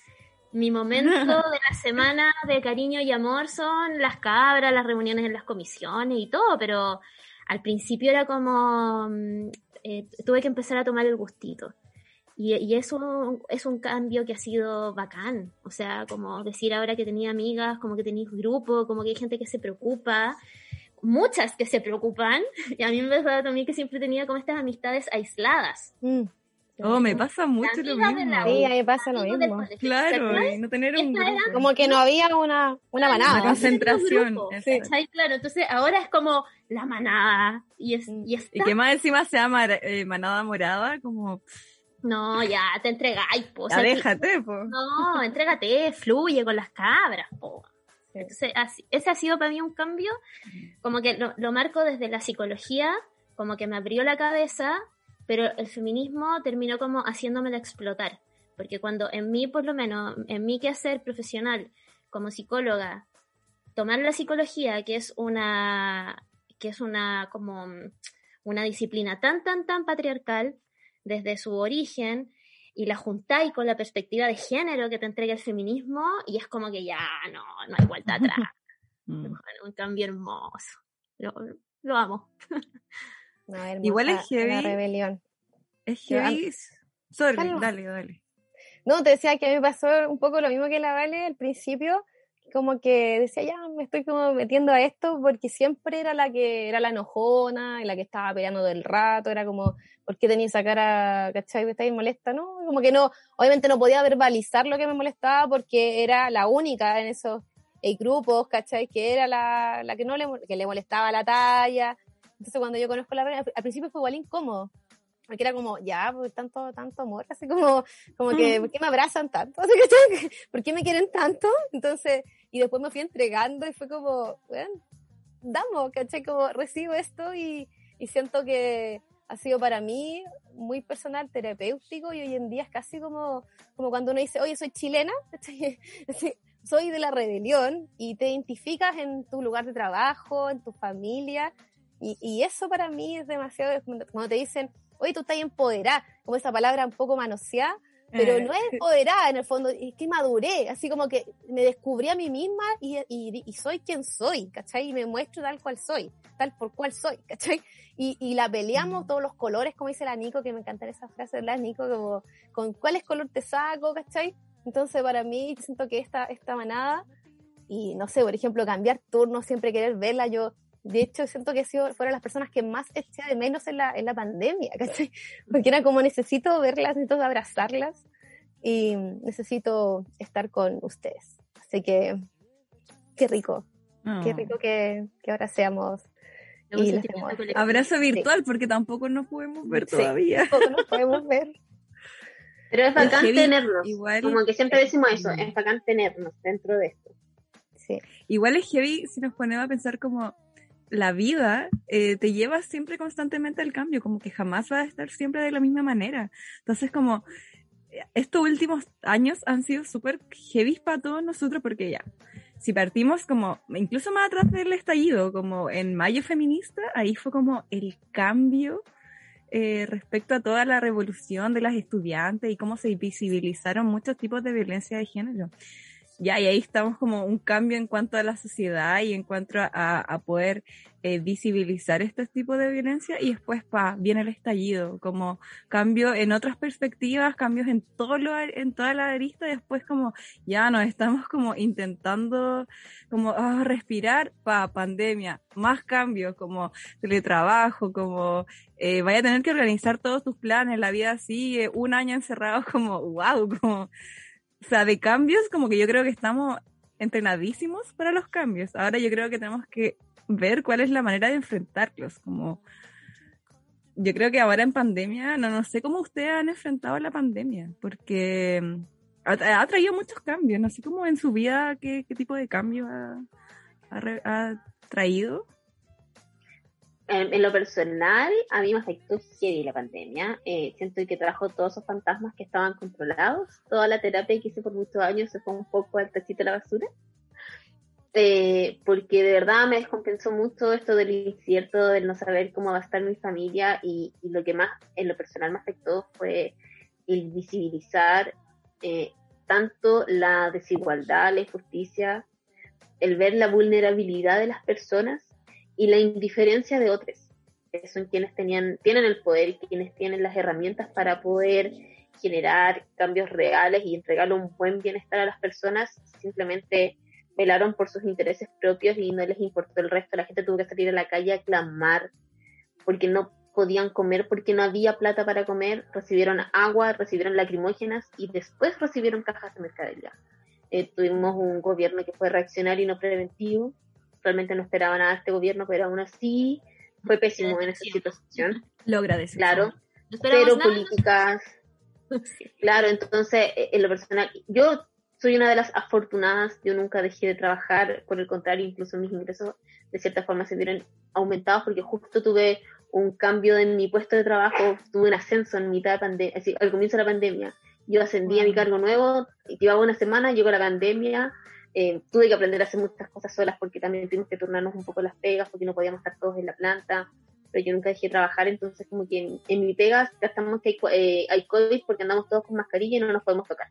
mi momento de la semana de cariño y amor son las cabras, las reuniones en las comisiones y todo, pero al principio era como, mm, eh, tuve que empezar a tomar el gustito. Y, y eso es un cambio que ha sido bacán. O sea, como decir ahora que tenía amigas, como que tenéis grupo, como que hay gente que se preocupa, muchas que se preocupan. Y a mí me pasaba también que siempre tenía como estas amistades aisladas. Mm. Oh, me pasa mucho lo mismo. la Sí, a mí pasa lo mismo. Claro, no tener un era. Como que no había una, una Una Una manada. concentración. ¿cachai? Claro, entonces ahora es como la manada. Y, es, Mm. y está- Y que más encima se llama eh, manada morada, como, No, ya, te entregáis, po. O sea, déjate, po. No, entrégate, fluye con las cabras, po. Entonces, así- ese ha sido para mí un cambio, como que lo, lo marco desde la psicología, como que me abrió la cabeza, pero el feminismo terminó como haciéndomela explotar, porque cuando en mí, por lo menos, en mi quehacer profesional como psicóloga, tomar la psicología, que es una, que es una, como, una disciplina tan, tan, tan patriarcal, desde su origen, y la juntáis con la perspectiva de género que te entrega el feminismo y es como que ya no, no hay vuelta atrás. Mm. un cambio hermoso. Lo, lo amo. No, hermosa, Igual es La heavy. rebelión. Es heavy. Sorry, dale, dale. No, te decía que a mí me pasó un poco lo mismo que la Vale al principio, como que decía, ya me estoy como metiendo a esto porque siempre era la que era la enojona, y la que estaba peleando del rato, era como, ¿por qué tenía esa cara, cachai, que estáis molesta? No, como que no, obviamente no podía verbalizar lo que me molestaba porque era la única en esos eh, grupos, cachai, que era la, la que no le, que le molestaba la talla. Entonces cuando yo conozco la al- al principio fue igual incómodo. Porque era como, ya, pues tanto, tanto amor, así como, como que, ¿por qué me abrazan tanto? ¿Por qué me quieren tanto? Entonces, y después me fui entregando y fue como, bueno, damos, ¿cachai? Como recibo esto y, y siento que ha sido para mí muy personal, terapéutico y hoy en día es casi como, como cuando uno dice, oye, soy chilena, soy de la rebelión y te identificas en tu lugar de trabajo, en tu familia y, y eso para mí es demasiado, cuando te dicen, oye, tú estás empoderada, como esa palabra un poco manoseada, pero Eh, no es empoderada en el fondo, es que maduré, así como que me descubrí a mí misma y, y- y soy quien soy, ¿cachai? Y me muestro tal cual soy, tal por cual soy, ¿cachai? Y, y la peleamos todos los colores, como dice la Nico, que me encantan esas frases, ¿verdad, Nico? Como, con cuál es color te saco, ¿cachai? Entonces, para mí, siento que esta, esta manada, y no sé, por ejemplo, cambiar turnos, siempre querer verla, yo, de hecho, siento que he sido, fueron las personas que más eché de menos en la, en la pandemia, ¿cachai? Porque era como necesito verlas, necesito abrazarlas y necesito estar con ustedes. Así que, qué rico, qué oh. rico que, que ahora seamos Y las colectiva. Abrazo virtual, porque tampoco nos podemos ver Sí. todavía. todos nos podemos ver. Pero es bacán heavy, tenernos. igual- Como que siempre decimos eso, es bacán tenernos dentro de esto. Sí. Igual es heavy si nos ponemos a pensar como la vida eh, te lleva siempre constantemente al cambio, como que jamás va a estar siempre de la misma manera. Entonces como eh, estos últimos años han sido súper heavy para todos nosotros porque ya, si partimos como, incluso más atrás del estallido, como en Mayo Feminista, ahí fue como el cambio eh, respecto a toda la revolución de las estudiantes y cómo se visibilizaron muchos tipos de violencia de género. Ya, y ahí estamos como un cambio en cuanto a la sociedad y en cuanto a, a poder eh, visibilizar estos tipos de violencia. Y después pa, viene el estallido, como cambio en otras perspectivas, cambios en todo lo, en toda la arista, y después como ya nos estamos como intentando como ah, respirar, pa, pandemia, más cambios como teletrabajo, como eh, vaya a tener que organizar todos tus planes, la vida sigue, un año encerrado como wow, como o sea, de cambios, como que yo creo que estamos entrenadísimos para los cambios. Ahora yo creo que tenemos que ver cuál es la manera de enfrentarlos. Como yo creo que ahora en pandemia, no, no sé cómo ustedes han enfrentado la pandemia, porque mm, ha, traído muchos cambios. No sé cómo en su vida qué, qué tipo de cambio ha, ha traído. En, en lo personal, a mí me afectó heavy la pandemia. Eh, siento que trajo todos esos fantasmas que estaban controlados. Toda la terapia que hice por muchos años se fue un poco al tachito de la basura. Eh, porque de verdad me descompensó mucho esto del incierto, del no saber cómo va a estar mi familia y, y lo que más en lo personal me afectó fue el visibilizar eh, tanto la desigualdad, la injusticia, el ver la vulnerabilidad de las personas y la indiferencia de otros, que son quienes tenían, tienen el poder y quienes tienen las herramientas para poder generar cambios reales y entregarle un buen bienestar a las personas, simplemente velaron por sus intereses propios y no les importó el resto. La gente tuvo que salir a la calle a clamar porque no podían comer, porque no había plata para comer, recibieron agua, recibieron lacrimógenas y después recibieron cajas de mercadería. Eh, tuvimos un gobierno que fue reaccionario y no preventivo, realmente no esperaba nada de este gobierno, pero aún así fue pésimo en esa situación. Lo agradezco. Claro, No nada. políticas, Sí. Claro, entonces, eh, en lo personal, yo soy una de las afortunadas, yo nunca dejé de trabajar, por el contrario, incluso mis ingresos de cierta forma se vieron aumentados porque justo tuve un cambio en mi puesto de trabajo, tuve un ascenso en mitad de pandemia, al comienzo de la pandemia. Yo ascendí a mi cargo nuevo, llevaba una semana, llegó la pandemia, eh, tuve que aprender a hacer muchas cosas solas porque también tuvimos que turnarnos un poco las pegas porque no podíamos estar todos en la planta. pero yo nunca dejé de trabajar, entonces como que en, mi pega gastamos que hay, eh, hay COVID porque andamos todos con mascarilla y no nos podemos tocar.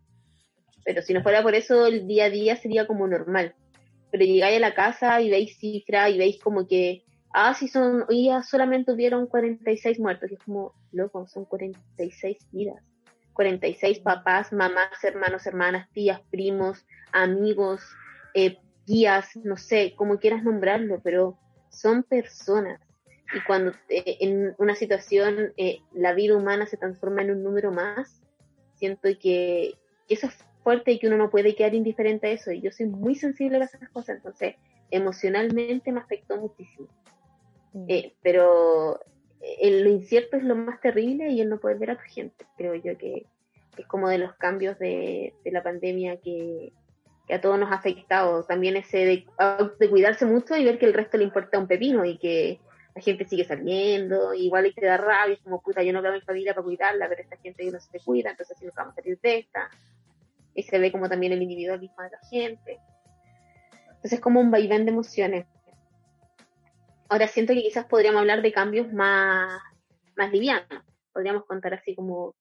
Pero si no fuera por eso, el día a día sería como normal. Pero llegáis a la casa y veis cifras y veis como que, ah, sí son, hoy día solamente hubieron 46 muertos. Y es como, loco, son 46 vidas. 46 papás, mamás, hermanos, hermanas, tías, primos, amigos, eh, guías, no sé, como quieras nombrarlo, pero son personas. Y cuando eh, en una situación eh, la vida humana se transforma en un número más, siento que eso es fuerte y que uno no puede quedar indiferente a eso. Y yo soy muy sensible a esas cosas, entonces emocionalmente me afectó muchísimo. Eh, pero eh, lo incierto es lo más terrible y el no poder ver a tu gente. Creo yo que es como de los cambios de, de la pandemia que, que a todos nos ha afectado. También ese de, cuidarse mucho y ver que el resto le importa un pepino y que la gente sigue saliendo, igual y te da rabia, como puta, yo no veo a mi familia para cuidarla, pero esta gente no se cuida, entonces así nos vamos a salir de esta. Y se ve como también el individualismo de la gente. Entonces es como un vaivén de emociones. Ahora siento que quizás podríamos hablar de cambios más, más livianos. Podríamos contar así como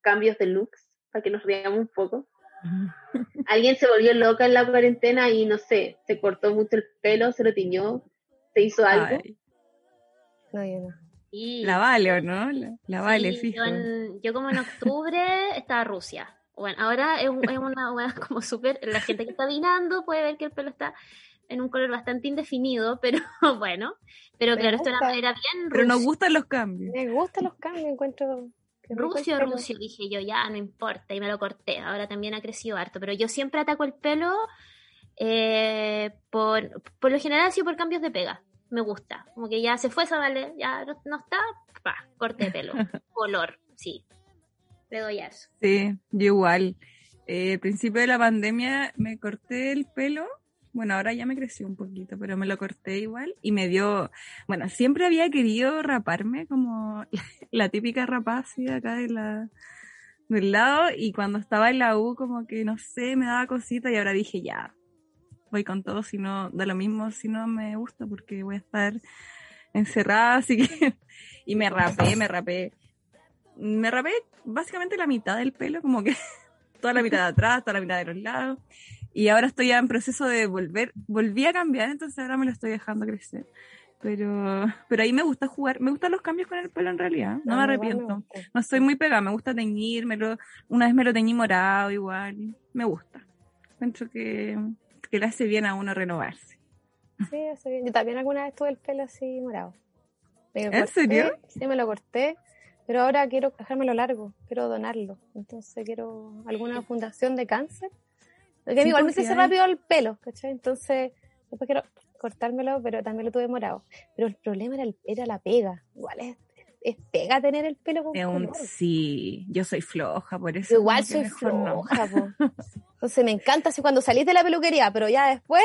cambios de looks para que nos riamos un poco. Alguien se volvió loca en la cuarentena y no sé, se cortó mucho el pelo, se lo tiñó, se hizo algo. Ay, No, yo no. Y, la vale, ¿o no? La, la vale, sí, fijo. yo, en- yo como en octubre estaba Rusia. Bueno, ahora es, un- es una wea como súper. La gente que está vinando puede ver que el pelo está en un color bastante indefinido, pero bueno. Pero Me claro, esto era, gusta. era bien Pero nos gustan los cambios. Me gustan los cambios, encuentro. Rucio. Rucio, dije yo, ya, no importa, y me lo corté. Ahora también ha crecido harto, pero yo siempre ataco el pelo eh, por, por lo general, sí por cambios de pega. Me gusta. Como que ya se fue esa, vale, ya no, no está, pa, corte de pelo. Color, sí. Le doy a eso. Sí, yo igual. Eh, al principio de la pandemia me corté el pelo. Bueno, ahora ya me creció un poquito, pero me lo corté igual y me dio, bueno, siempre había querido raparme como la típica de acá de la, del lado y cuando estaba en la U como que no sé, me daba cosita y ahora dije ya, voy con todo, si no, da lo mismo si no me gusta porque voy a estar encerrada, así que, y me rapé, me rapé, me rapé básicamente la mitad del pelo, como que toda la mitad de atrás, toda la mitad de los lados. Y ahora estoy ya en proceso de volver, volví a cambiar, entonces ahora me lo estoy dejando crecer. Pero, pero ahí me gusta jugar, me gustan los cambios con el pelo en realidad, no me A mí igual me arrepiento. No soy muy pegada, me gusta teñírmelo, una vez me lo teñí morado igual, me gusta. Encuentro que, que le hace bien a uno renovarse. Sí, hace bien. Yo también alguna vez tuve el pelo así morado. Me ¿En corté, serio? Sí, me lo corté, pero ahora quiero dejármelo largo, quiero donarlo. Entonces quiero alguna fundación de cáncer. Porque a mí igual me pues, sí crece rápido el pelo, ¿cachai? Entonces después quiero cortármelo, pero también lo tuve morado. Pero el problema era, el- era la pega. Igual es, es pega tener el pelo con un color. sí, yo soy floja, por eso. Igual soy no. floja, po. Entonces me encanta así cuando salís de la peluquería, pero ya después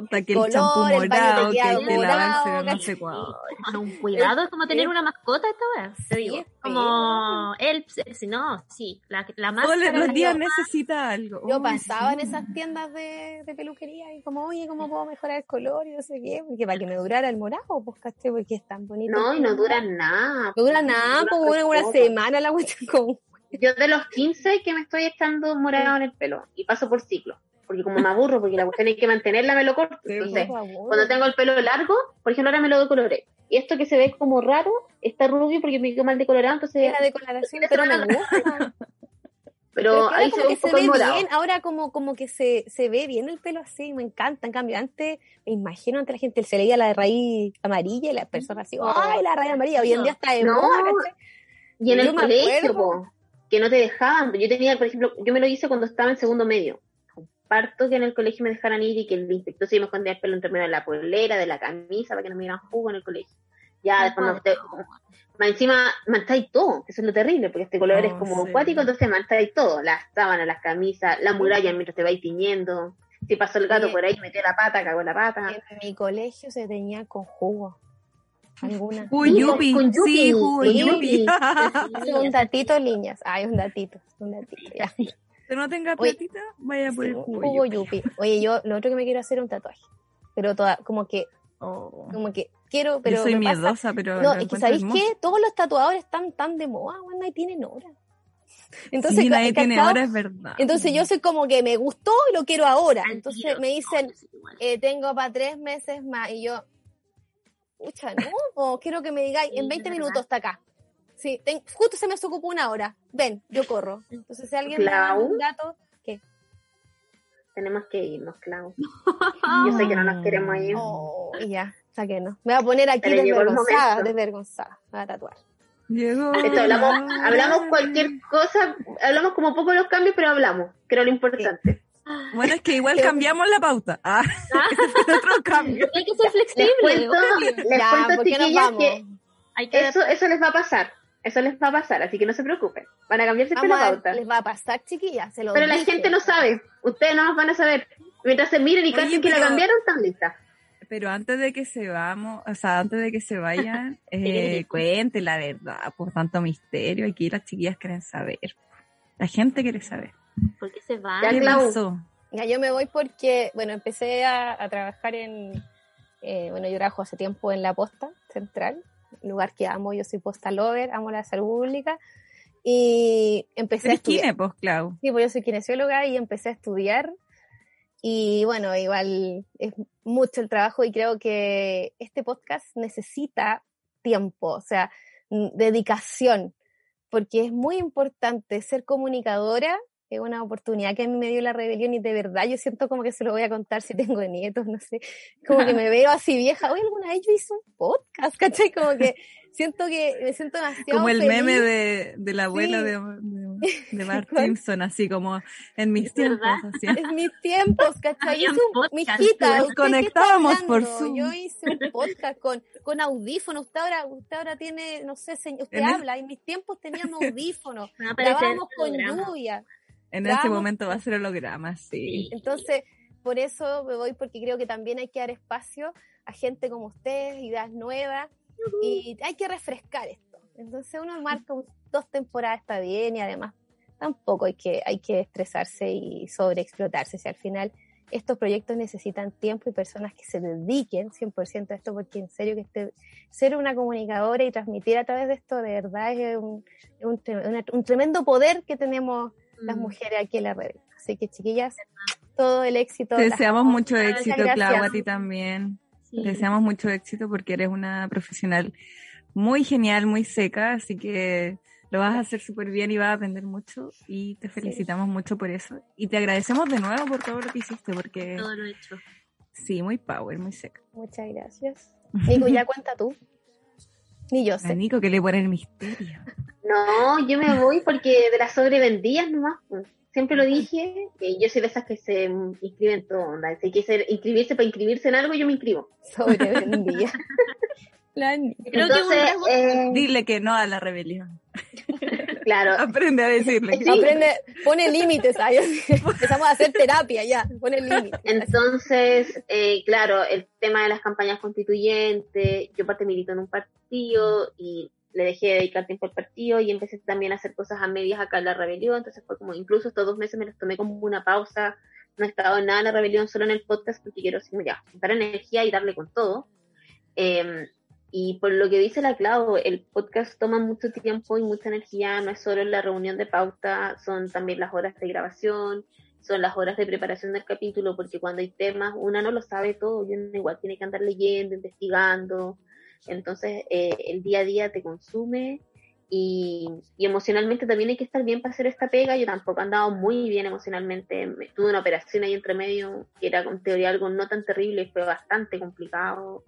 Puta, que el color, champú el morado, que hay que morado, lavárselo no sé cuándo. Con un cuidado, es como tener una mascota esta vez. Sí, digo. es Como él, si no, sí, la, la Todos máscara. los días yo- necesita algo. Yo Uy, pasaba en sí. esas tiendas de, de peluquería y como, oye, ¿cómo puedo mejorar el color? Y no sé qué, porque para que me durara el morado, pues, ¿cachai? Porque es tan bonito. No, y no dura nada. No dura nada, Dura como una, una semana la cuestión como... Yo de los 15 que me estoy echando morado en el pelo y paso por ciclo. Porque como me aburro, porque la cuestión hay que mantenerla, me lo corto. Sí, Entonces, favor. cuando tengo el pelo largo, por ejemplo, ahora me lo decoloré. Y esto que se ve como raro, está rubio porque me quedó mal decolorado, entonces... Era decoloración, pero me gusta. Pero Pero ahí se ve que se ve bien, ahora como, como que se, se ve bien el pelo así, me encanta. En cambio, antes, me imagino, antes la gente se leía la de raíz amarilla y las personas así, ¡ay, la raíz amarilla! Hoy en día está de No. moda. Y en el colegio, que no te dejaban. Yo tenía, por ejemplo, yo me lo hice cuando estaba en segundo medio. Comparto que en el colegio me dejaran ir y que el inspector se me escondía el pelo entre medio de la polera, de la camisa, para que no me dieran jugo en el colegio. Ya, después te- más encima mantáis todo, que eso es lo terrible, porque este color Oh, es como sí. acuático, entonces mantáis todo, las sábanas, las camisas, la muralla mientras te vais tiñendo. Si pasó el gato Oye. por ahí, metió la pata, cagó la pata. En mi colegio se teñía con jugo. Alguna. Uy, Sí, yupi, con yupi, sí, jugo, sí. yupi. Un datito, niñas. Ay, un datito, un datito. Ya. Que no tenga Oye, platita, vaya por Sí, el jugo. yupi. yupi. Oye, yo lo otro que me quiero hacer es un tatuaje. Pero toda, como que, Oh. como que quiero, pero Yo soy pasa- miedosa, pero No, es que ¿sabéis qué? Todos los tatuadores están tan de moda, bueno, ahí tienen hora. Entonces, sí, nadie tiene ¿cachao? hora, es verdad. Entonces yo soy como que me gustó y lo quiero ahora. Entonces me dicen, eh, tengo para tres meses más. Y yo, pucha, no, quiero que me digáis, en es 20 verdad. minutos está acá. Sí, ten- justo se me ocupó una hora. Ven, yo corro. Entonces si alguien me da un dato, ¿qué? Tenemos que irnos, Clau. Yo sé que no nos queremos ir. Oh, ya, sáquenos. Me voy a poner aquí Pero desvergonzada, desvergonzada. Me voy a tatuar. Llegó. Hecho, hablamos, hablamos cualquier cosa, hablamos como poco de los cambios, pero hablamos, que era lo importante. Bueno, es que igual cambiamos la pauta. Ah, ese fue otro cambio. Hay que ser Les flexible. cuento, les Ya, cuento ¿por qué nos chiquillas, que eso, eso les va a pasar. Eso les va a pasar, así que no se preocupen. Van a cambiarse Vamos la a ver, pauta. les va a pasar, chiquillas. Se lo Pero la dije. gente no sabe. Ustedes no nos van a saber. Mientras se miren y cachen que la cambiaron, están listas. Pero antes de que se vamos, o sea, antes de que se vayan, eh, cuente la verdad, por tanto misterio. Aquí las chiquillas quieren saber. La gente quiere saber. ¿Por qué se van? Ya, ¿Qué pasó? Ya, yo me voy porque, bueno, empecé a, a trabajar en, eh, bueno, yo trabajo hace tiempo en la posta central, lugar que amo, yo soy posta lover, amo la salud pública, y empecé a ¿Eres estudiar. kine, pues, Clau? Sí, pues yo soy kinesióloga y empecé a estudiar, y bueno, igual es mucho el trabajo y creo que este podcast necesita tiempo, o sea, dedicación, porque es muy importante ser comunicadora es una oportunidad que a mí me dio la rebelión y de verdad yo siento como que se lo voy a contar si tengo nietos, no sé, como que me veo así vieja, oye, alguna vez yo hice un podcast, ¿cachai? Como que siento que me siento demasiado Como el feliz. meme de, de la abuela Sí. de, de, de Bart. Simpson, así como en mis ¿Es tiempos. Así. Es mis tiempos, ¿cachai? Había Hice un podcast, mijita, nos ¿usted qué está conectábamos por? Zoom. Yo hice un podcast con, con audífonos, usted ahora, usted ahora tiene, no sé, señor, usted En el- habla, en mis tiempos teníamos audífonos, Va a aparecer el grabábamos con lluvia, En este Vamos. momento va a ser holograma, sí. Entonces, por eso me voy, porque creo que también hay que dar espacio a gente como ustedes, ideas nuevas, y hay que refrescar esto. Entonces, uno marca un- dos temporadas está bien, y además tampoco hay que, hay que estresarse y sobreexplotarse. Si al final estos proyectos necesitan tiempo y personas que se dediquen 100% a esto, porque en serio que este, ser una comunicadora y transmitir a través de esto de verdad es un, un tremendo poder que tenemos las Mm. mujeres aquí en la red. Así que chiquillas, todo el éxito. Te deseamos amo. mucho Muchas éxito. Clau, a ti también. Sí. Te deseamos mucho éxito porque eres una profesional muy genial, muy seca, así que lo vas a hacer súper bien y vas a aprender mucho y te felicitamos mucho por eso. Y te agradecemos de nuevo por todo lo que hiciste porque Todo lo hecho. sí, muy power, muy seca. Muchas gracias. Nico, ya cuenta tú. Ni yo A sé. Nico que le pone el misterio. No, yo me voy porque de las sobrevendías nomás. Siempre lo dije, que yo soy de esas que se inscriben todo. Onda. Si quiere inscribirse para inscribirse en algo, yo me inscribo. Sobrevendía. Creo que Entonces, rasgo- eh, Dile que no a la rebelión. claro, Aprende a decirle que Sí. Aprende, pone límites. Empezamos a hacer terapia ya. Pone límites. Entonces, eh, claro, el tema de las campañas constituyentes, yo parte milito en un partido y le dejé de dedicar tiempo al partido y empecé también a hacer cosas a medias acá en la rebelión, entonces fue como, incluso estos dos meses me los tomé como una pausa, no he estado en nada en la rebelión, solo en el podcast porque quiero ya, juntar energía y darle con todo. Eh, y por lo que dice la Clau, el podcast toma mucho tiempo y mucha energía, no es solo la reunión de pauta, son también las horas de grabación, son las horas de preparación del capítulo, porque cuando hay temas, una no lo sabe todo, y uno igual tiene que andar leyendo, investigando, entonces eh, el día a día te consume y, y emocionalmente también hay que estar bien para hacer esta pega, yo tampoco he andado muy bien emocionalmente, Me- tuve una operación ahí entre medio, que era en teoría algo no tan terrible, y fue bastante complicado,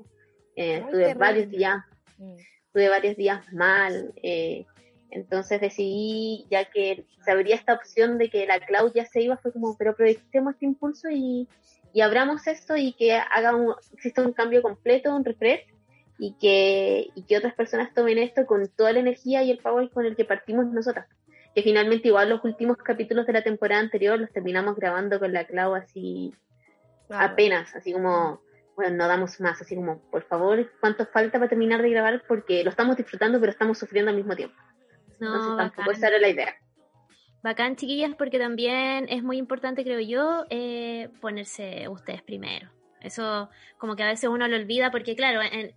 eh, tuve varios días Mm. tuve varios días mal, eh, entonces decidí, ya que se abría esta opción de que la Clau ya se iba, fue como, pero aprovechemos este impulso y, y abramos esto y que haga un, exista un cambio completo, un refresh, y que, y que otras personas tomen esto con toda la energía y el power con el que partimos nosotras. Que finalmente igual los últimos capítulos de la temporada anterior los terminamos grabando con la Clau así Ah, apenas, así como, bueno, no damos más, así como, por favor, ¿cuánto falta para terminar de grabar? Porque lo estamos disfrutando, pero estamos sufriendo al mismo tiempo. Entonces No, tampoco bacán. esa era la idea. Bacán, chiquillas, porque también es muy importante, creo yo, eh, ponerse ustedes primero. Eso como que a veces uno lo olvida porque, claro, en,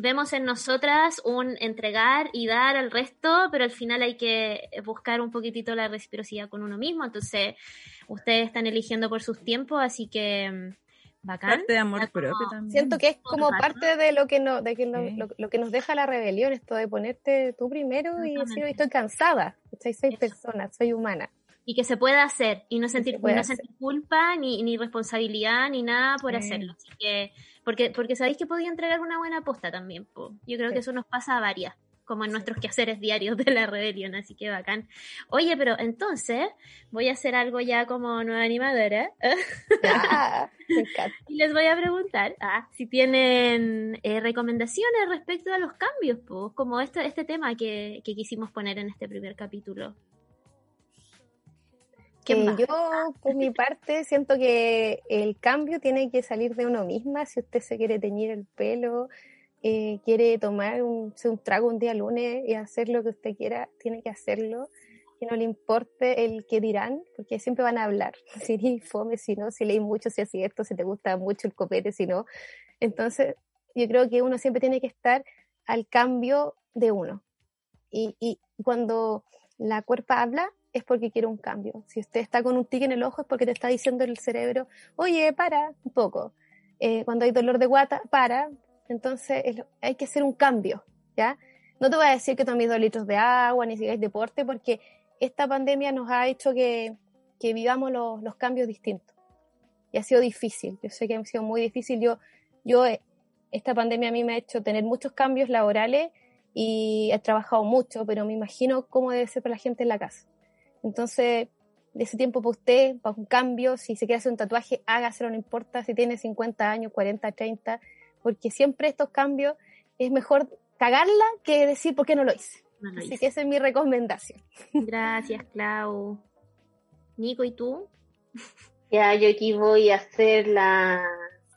vemos en nosotras un entregar y dar al resto, pero al final hay que buscar un poquitito la reciprocidad con uno mismo. Entonces, ustedes están eligiendo por sus tiempos, así que mm, bacán. Parte de amor como- propio también. Siento que es como parte de lo que, no, de que Sí. lo, lo que nos deja la rebelión, esto de ponerte tú primero y decir, Exactamente. "Hoy estoy cansada, soy Eso. persona, soy humana. Y que se pueda hacer y no sentir, se no sentir culpa ni, ni responsabilidad ni nada por Sí. hacerlo. Así que, porque, porque sabéis que podía entregar una buena aposta también. po. Yo creo Sí. que eso nos pasa a varias, como en nuestros quehaceres diarios de la rebelión, así que bacán. Oye, pero entonces voy a hacer algo ya como nueva animadora. Ah, me encanta. Y les voy a preguntar ah, si tienen eh, recomendaciones respecto a los cambios, pues, como este, este tema que, que quisimos poner en este primer capítulo. ¿Quién Eh, va? yo, por mi parte, siento que el cambio tiene que salir de uno misma. Si usted se quiere teñir el pelo, eh, quiere tomar un, un trago un día lunes y hacer lo que usted quiera, tiene que hacerlo. Que no le importe el que dirán, porque siempre van a hablar. Si eres fome, si no, si leí mucho, si es cierto, si te gusta mucho el copete, si no. Entonces, yo creo que uno siempre tiene que estar al cambio de uno. Y, y cuando la cuerpa habla, es porque quiere un cambio. Si usted está con un tic en el ojo, es porque te está diciendo el cerebro, oye, para un poco. Eh, cuando hay dolor de guata, para. Entonces, hay que hacer un cambio, ¿ya? No te voy a decir que tomes dos litros de agua, ni sigáis deporte, porque esta pandemia nos ha hecho que, que vivamos los, los cambios distintos. Y ha sido difícil. Yo sé que ha sido muy difícil. Yo, yo, eh, esta pandemia a mí me ha hecho tener muchos cambios laborales y he trabajado mucho, pero me imagino cómo debe ser para la gente en la casa. Entonces, de ese tiempo para usted, para un cambio, si se quiere hacer un tatuaje, hágaselo, no importa si tiene 50 años, 40, 30, porque siempre estos cambios es mejor cagarla que decir por qué no lo hice. No lo Así hice. que esa es mi recomendación. Gracias, Clau. Nico, ¿y tú? Ya, yo aquí voy a hacer la,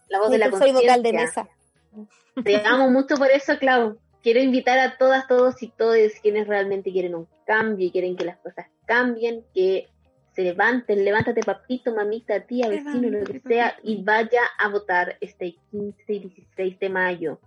la voz de la Yo soy vocal de conciencia. mesa. Te amo mucho por eso, Clau. Quiero invitar a todas, todos y todes quienes realmente quieren un cambio y quieren que las cosas cambien, que se levanten, levántate papito, mamita, tía, vecino, lo que sea, y vaya a votar este 15 y 16 de mayo.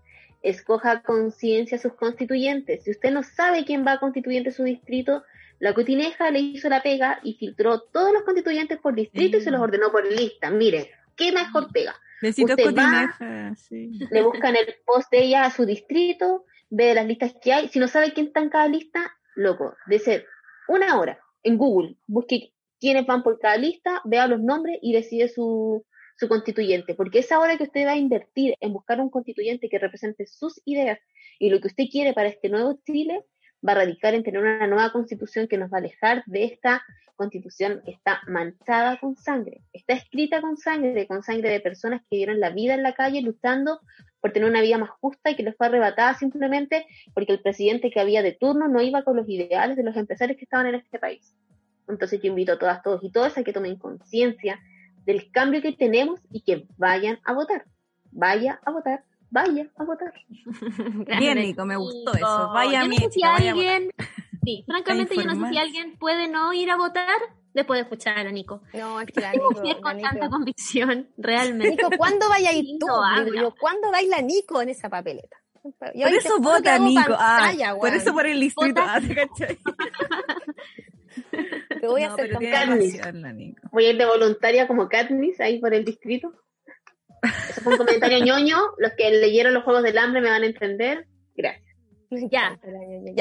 Escoja conciencia a sus constituyentes. Si usted no sabe quién va a constituyente su distrito, la cotineja le hizo la pega y filtró todos los constituyentes por distrito y se los ordenó por lista. Miren, qué mejor pega Besitos Usted va- cotineja, sí. le buscan el post de ella a su distrito, ve las listas que hay. Si no sabe quién está en cada lista, loco, de ser una hora en Google, busque quiénes van por cada lista, vea los nombres y decide su, su constituyente. Porque esa hora que usted va a invertir en buscar un constituyente que represente sus ideas y lo que usted quiere para este nuevo Chile, va a radicar en tener una nueva constitución que nos va a alejar de esta constitución que está manchada con sangre, está escrita con sangre, con sangre de personas que dieron la vida en la calle luchando por tener una vida más justa y que les fue arrebatada simplemente porque el presidente que había de turno no iba con los ideales de los empresarios que estaban en este país. Entonces yo invito a todas, todos y todas a que tomen conciencia del cambio que tenemos y que vayan a votar. Vaya a votar, vaya a votar. Bien, Nico, me gustó eso. Vaya, yo no sé si vaya a alguien, sí, francamente yo no sé si alguien puede no ir a votar después de escuchar a Nico. No, es que la ¿Qué Nico, mujer la con tanta convicción, realmente? Nico, ¿cuándo vaya a ir tú? Digo habla. yo, ¿cuándo baila Nico en esa papeleta? Yo Por eso vota, Nico. Ah, pantalla, por weón. eso por el distrito. Ah, ¿te cachai? Te voy a No, hacer la Nico. Voy a ir de voluntaria como Katniss ahí por el distrito. Eso fue un comentario ñoño. Los que leyeron los Juegos del Hambre me van a entender. Gracias. Ya.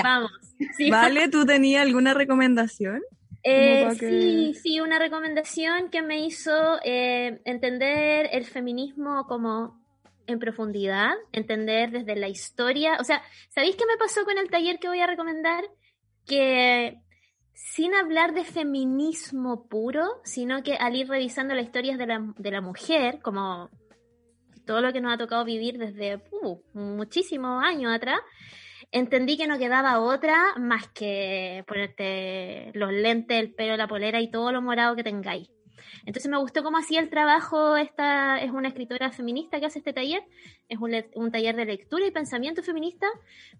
Vamos. Sí, Vale, ¿tú tenías alguna recomendación? Eh, que- Sí, sí, una recomendación que me hizo eh, entender el feminismo como en profundidad, entender desde la historia. O sea, ¿sabéis qué me pasó con el taller que voy a recomendar? Que sin hablar de feminismo puro, sino que al ir revisando las historias de la, de la mujer, como todo lo que nos ha tocado vivir desde uh, muchísimos años atrás, entendí que no quedaba otra más que ponerte los lentes, el pelo, la polera y todo lo morado que tengáis. Entonces me gustó cómo hacía el trabajo, esta es una escritora feminista que hace este taller, es un, le- un taller de lectura y pensamiento feminista,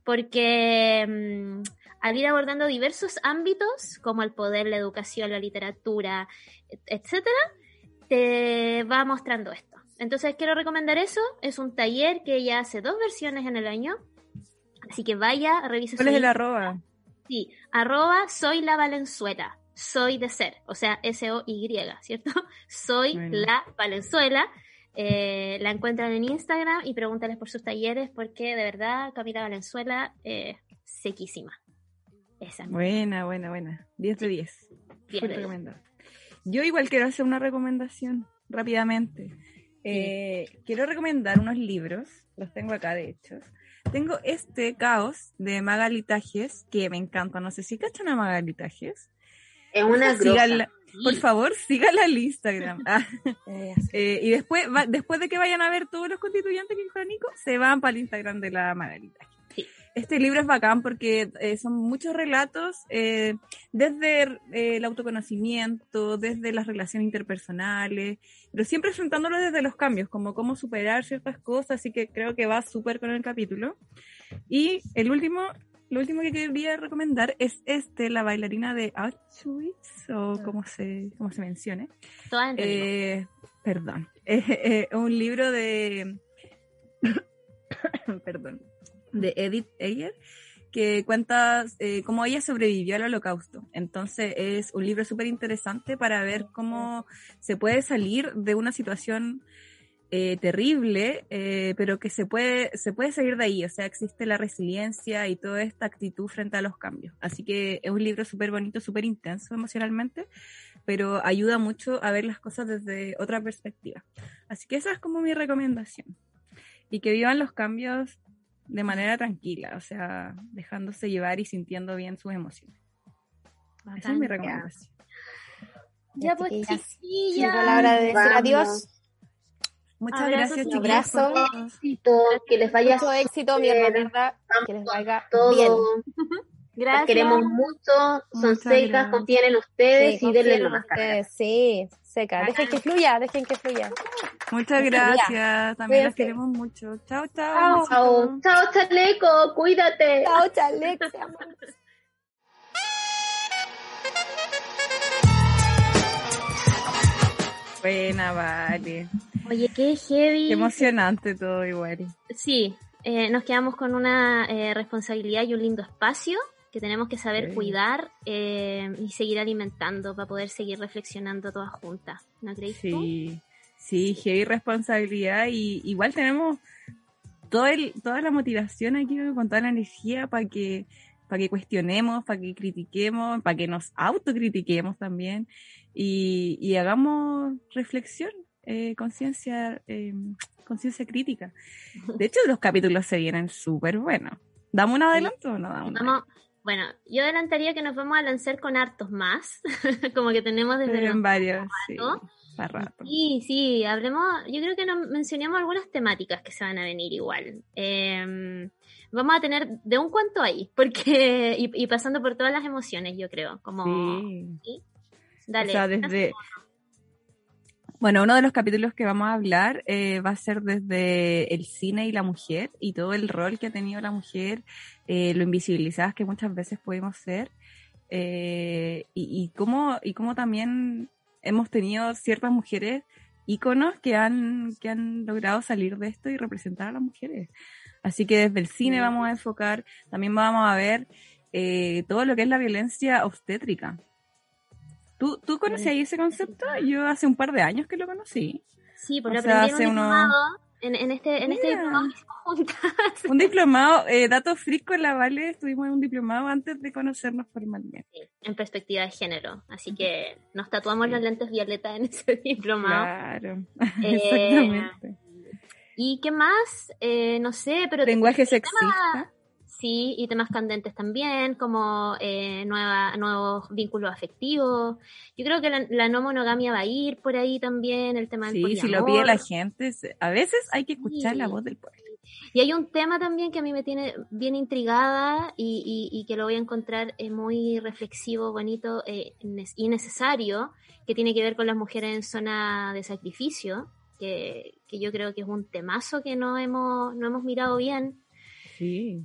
porque mm, al ir abordando diversos ámbitos, como el poder, la educación, la literatura, et- etcétera, te va mostrando esto. Entonces quiero recomendar eso. Es un taller que ella hace dos versiones en el año. Así que vaya, revise ¿Cuál su es el arroba? Sí, arroba soy la Valenzuela. Soy de ser, o sea, S-O-Y, ¿cierto? Soy Bueno. la Valenzuela. Eh, la encuentran en Instagram y pregúntales por sus talleres porque de verdad Camila Valenzuela eh, sequísima. Esa Buena, buena, buena. 10 de 10. diez Full de diez. recomendado. Yo igual quiero hacer una recomendación rápidamente. Eh, quiero recomendar unos libros, los tengo acá de hecho. Tengo este Caos de Magali Tajes, que me encanta. No sé si cachan a Magali Tajes. Es una Síganla- por favor, síganla al Instagram. Ah, Eh, eh, y después, va- después de que vayan a ver todos los constituyentes que dijo Nico, se van para el Instagram de la Magali Tajes. Sí. Este libro es bacán porque eh, son muchos relatos eh, desde eh, el autoconocimiento, desde las relaciones interpersonales, pero siempre enfrentándolo desde los cambios, como cómo superar ciertas cosas, así que creo que va súper con el capítulo. Y el último, lo último que quería recomendar es este, la bailarina de Auschwitz, o como se, como se mencione. Todas perdón. Un libro de. perdón. De Edith Eger que cuenta eh, cómo ella sobrevivió al holocausto. Entonces es un libro súper interesante para ver cómo se puede salir de una situación eh, terrible, eh, pero que se puede, se puede salir de ahí. O sea, existe la resiliencia y toda esta actitud frente a los cambios. Así que es un libro súper bonito, súper intenso emocionalmente, pero ayuda mucho a ver las cosas desde otra perspectiva. Así que esa es como mi recomendación. Y que vivan los cambios de manera tranquila, o sea, dejándose llevar y sintiendo bien sus emociones. Esa es mi recomendación. Ya pues, chiquillas, chiquillas. llegó la hora de decir Vamos. adiós. Muchas Abrazos gracias, chiquillas, abrazos. todo. Éxito, que les vaya Mucho éxito, mi hermana, que les vaya todo. bien. Las Gracias. queremos mucho, son secas, confíen en ustedes Sí, y denle carga. ustedes, Sí, seca. Dejen que fluya, dejen que fluya. Muchas gracias, también las queremos mucho. Chao, Chao. chao. Chao, chao, chaleco, cuídate. Chao, chalex, amor. Buena, vale. Oye, qué heavy. Qué emocionante todo igual. Sí, eh, nos quedamos con una eh, responsabilidad y un lindo espacio que tenemos que saber Sí. cuidar eh, y seguir alimentando para poder seguir reflexionando todas juntas. ¿No creéis tú? Sí, sí, heavy responsabilidad y igual tenemos todo el, toda la motivación aquí con toda la energía para que para que cuestionemos, para que critiquemos, para que nos autocritiquemos también y, y hagamos reflexión, eh, conciencia, eh, conciencia crítica. De hecho, los capítulos se vienen súper buenos. ¿Damos un adelanto o no damos Vamos, bueno, yo adelantaría que nos vamos a lanzar con hartos más, como que tenemos desde en varios, sí, ¿no? para rato. Sí, sí, hablemos, yo creo que nos mencionamos algunas temáticas que se van a venir igual. Eh, vamos a tener de un cuanto ahí, porque, y, y pasando por todas las emociones, yo creo, como, Sí. dale. O sea, desde... Bueno, uno de los capítulos que vamos a hablar eh, va a ser desde el cine y la mujer y todo el rol que ha tenido la mujer, eh, lo invisibilizadas que muchas veces podemos ser eh, y, y cómo, y cómo también hemos tenido ciertas mujeres íconos que han, que han logrado salir de esto y representar a las mujeres. Así que desde el cine vamos a enfocar, también vamos a ver eh, todo lo que es la violencia obstétrica. ¿Tú, ¿Tú conocías ese concepto? Yo hace un par de años que lo conocí. Sí, porque O sea, aprendí en un hace unos- diplomado, en, en este, en este diplomado juntas. Un diplomado, eh, datos frisco en la Vale, estuvimos en un diplomado antes de conocernos formalmente. en perspectiva de género. Así que nos tatuamos Sí. los lentes violetas en ese diplomado. Claro, Eh, exactamente. ¿Y qué más? Eh, no sé, pero... Lenguaje tema- sexista. Sí, y temas candentes también, como eh, nueva, nuevos vínculos afectivos. Yo creo que la, la no monogamia va a ir por ahí también, el tema del Sí, si lo poliamor. pide la gente, a veces hay que escuchar Sí. la voz del pueblo. Y hay un tema también que a mí me tiene bien intrigada y, y- y que lo voy a encontrar eh, muy reflexivo, bonito eh, y necesario, que tiene que ver con las mujeres en zona de sacrificio, que, que yo creo que es un temazo que no hemos, no hemos mirado bien. Sí.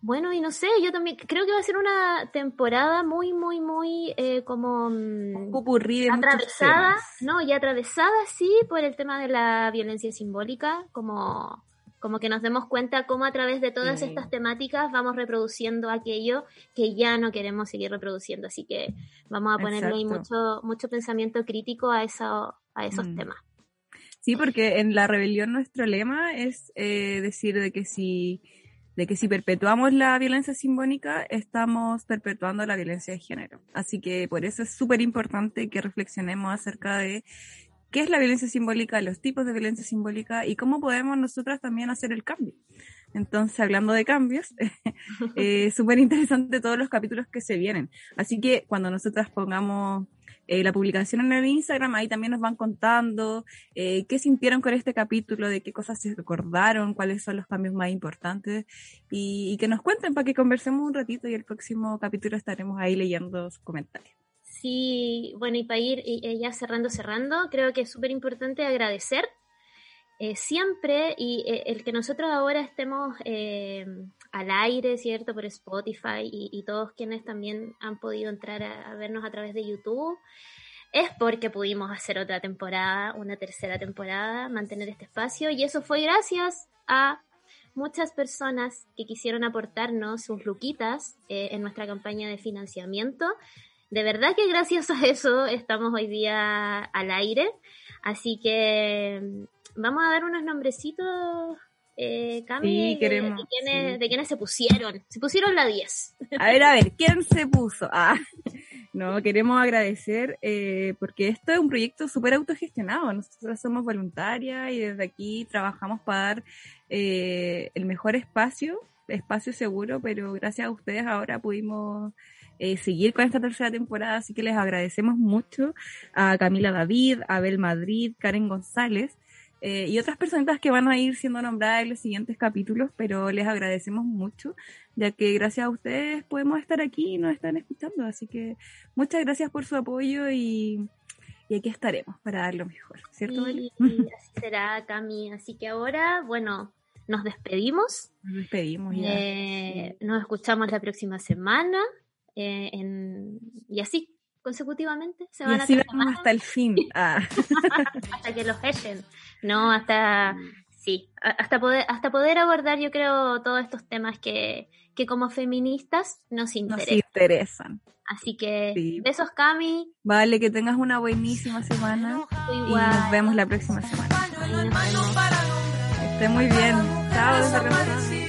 Bueno, y no sé, yo también creo que va a ser una temporada muy, muy, muy eh, como mm, Pupurrí de atravesada. ¿no? Y atravesada, sí, por el tema de la violencia simbólica, como, como que nos demos cuenta cómo a través de todas Sí. estas temáticas vamos reproduciendo aquello que ya no queremos seguir reproduciendo. Así que vamos a ponerle ahí mucho, mucho pensamiento crítico a, eso, a esos Mm. temas. Sí, porque en la rebelión nuestro lema es eh, decir de que si de que si perpetuamos la violencia simbólica, estamos perpetuando la violencia de género. Así que por eso es súper importante que reflexionemos acerca de qué es la violencia simbólica, los tipos de violencia simbólica y cómo podemos nosotras también hacer el cambio. Entonces, hablando de cambios, eh, súper interesante todos los capítulos que se vienen. Así que cuando nosotras pongamos eh, la publicación en el Instagram, ahí también nos van contando eh, qué sintieron con este capítulo, de qué cosas se recordaron, cuáles son los cambios más importantes y, que nos cuenten para que conversemos un ratito y el próximo capítulo estaremos ahí leyendo sus comentarios. Sí, bueno, y para ir y ya cerrando, cerrando, creo que es súper importante agradecer eh, siempre y eh, el que nosotros ahora estemos eh, al aire, ¿cierto? Por Spotify y, y todos quienes también han podido entrar a, a vernos a través de YouTube, es porque pudimos hacer otra temporada, una tercera temporada, mantener este espacio y eso fue gracias a muchas personas que quisieron aportarnos sus luquitas eh, en nuestra campaña de financiamiento. De verdad que gracias a eso estamos hoy día al aire. Así que mm, vamos a dar unos nombrecitos, eh, Cami, Sí, de- de, queremos, quienes, sí. de quienes se pusieron. Se pusieron la 10. A ver, a ver, ¿quién se puso? Ah, no, queremos agradecer eh, porque esto es un proyecto súper autogestionado. Nosotros somos voluntarias y desde aquí trabajamos para dar eh, el mejor espacio, espacio seguro, pero gracias a ustedes ahora pudimos eh, seguir con esta tercera temporada, así que les agradecemos mucho a Camila David, a Abel Madrid, Karen González. Eh, y otras personitas que van a ir siendo nombradas en los siguientes capítulos, pero les agradecemos mucho ya que gracias a ustedes podemos estar aquí y nos están escuchando. Así que muchas gracias por su apoyo y, y aquí estaremos para dar lo mejor, ¿cierto? Y así será, Cami. Así que ahora, bueno, nos despedimos. Nos despedimos ya. Eh, Nos escuchamos la próxima semana. eh, en- y así consecutivamente se Y van así a vamos hasta el fin. Ah, hasta que los echen. No, hasta sí, hasta poder, hasta poder abordar, yo creo, todos estos temas que, que como feministas nos nos interesan. interesan. Así que Sí. besos, Cami. Vale, que tengas una buenísima semana y nos vemos la próxima semana. Esté muy bien. Chao,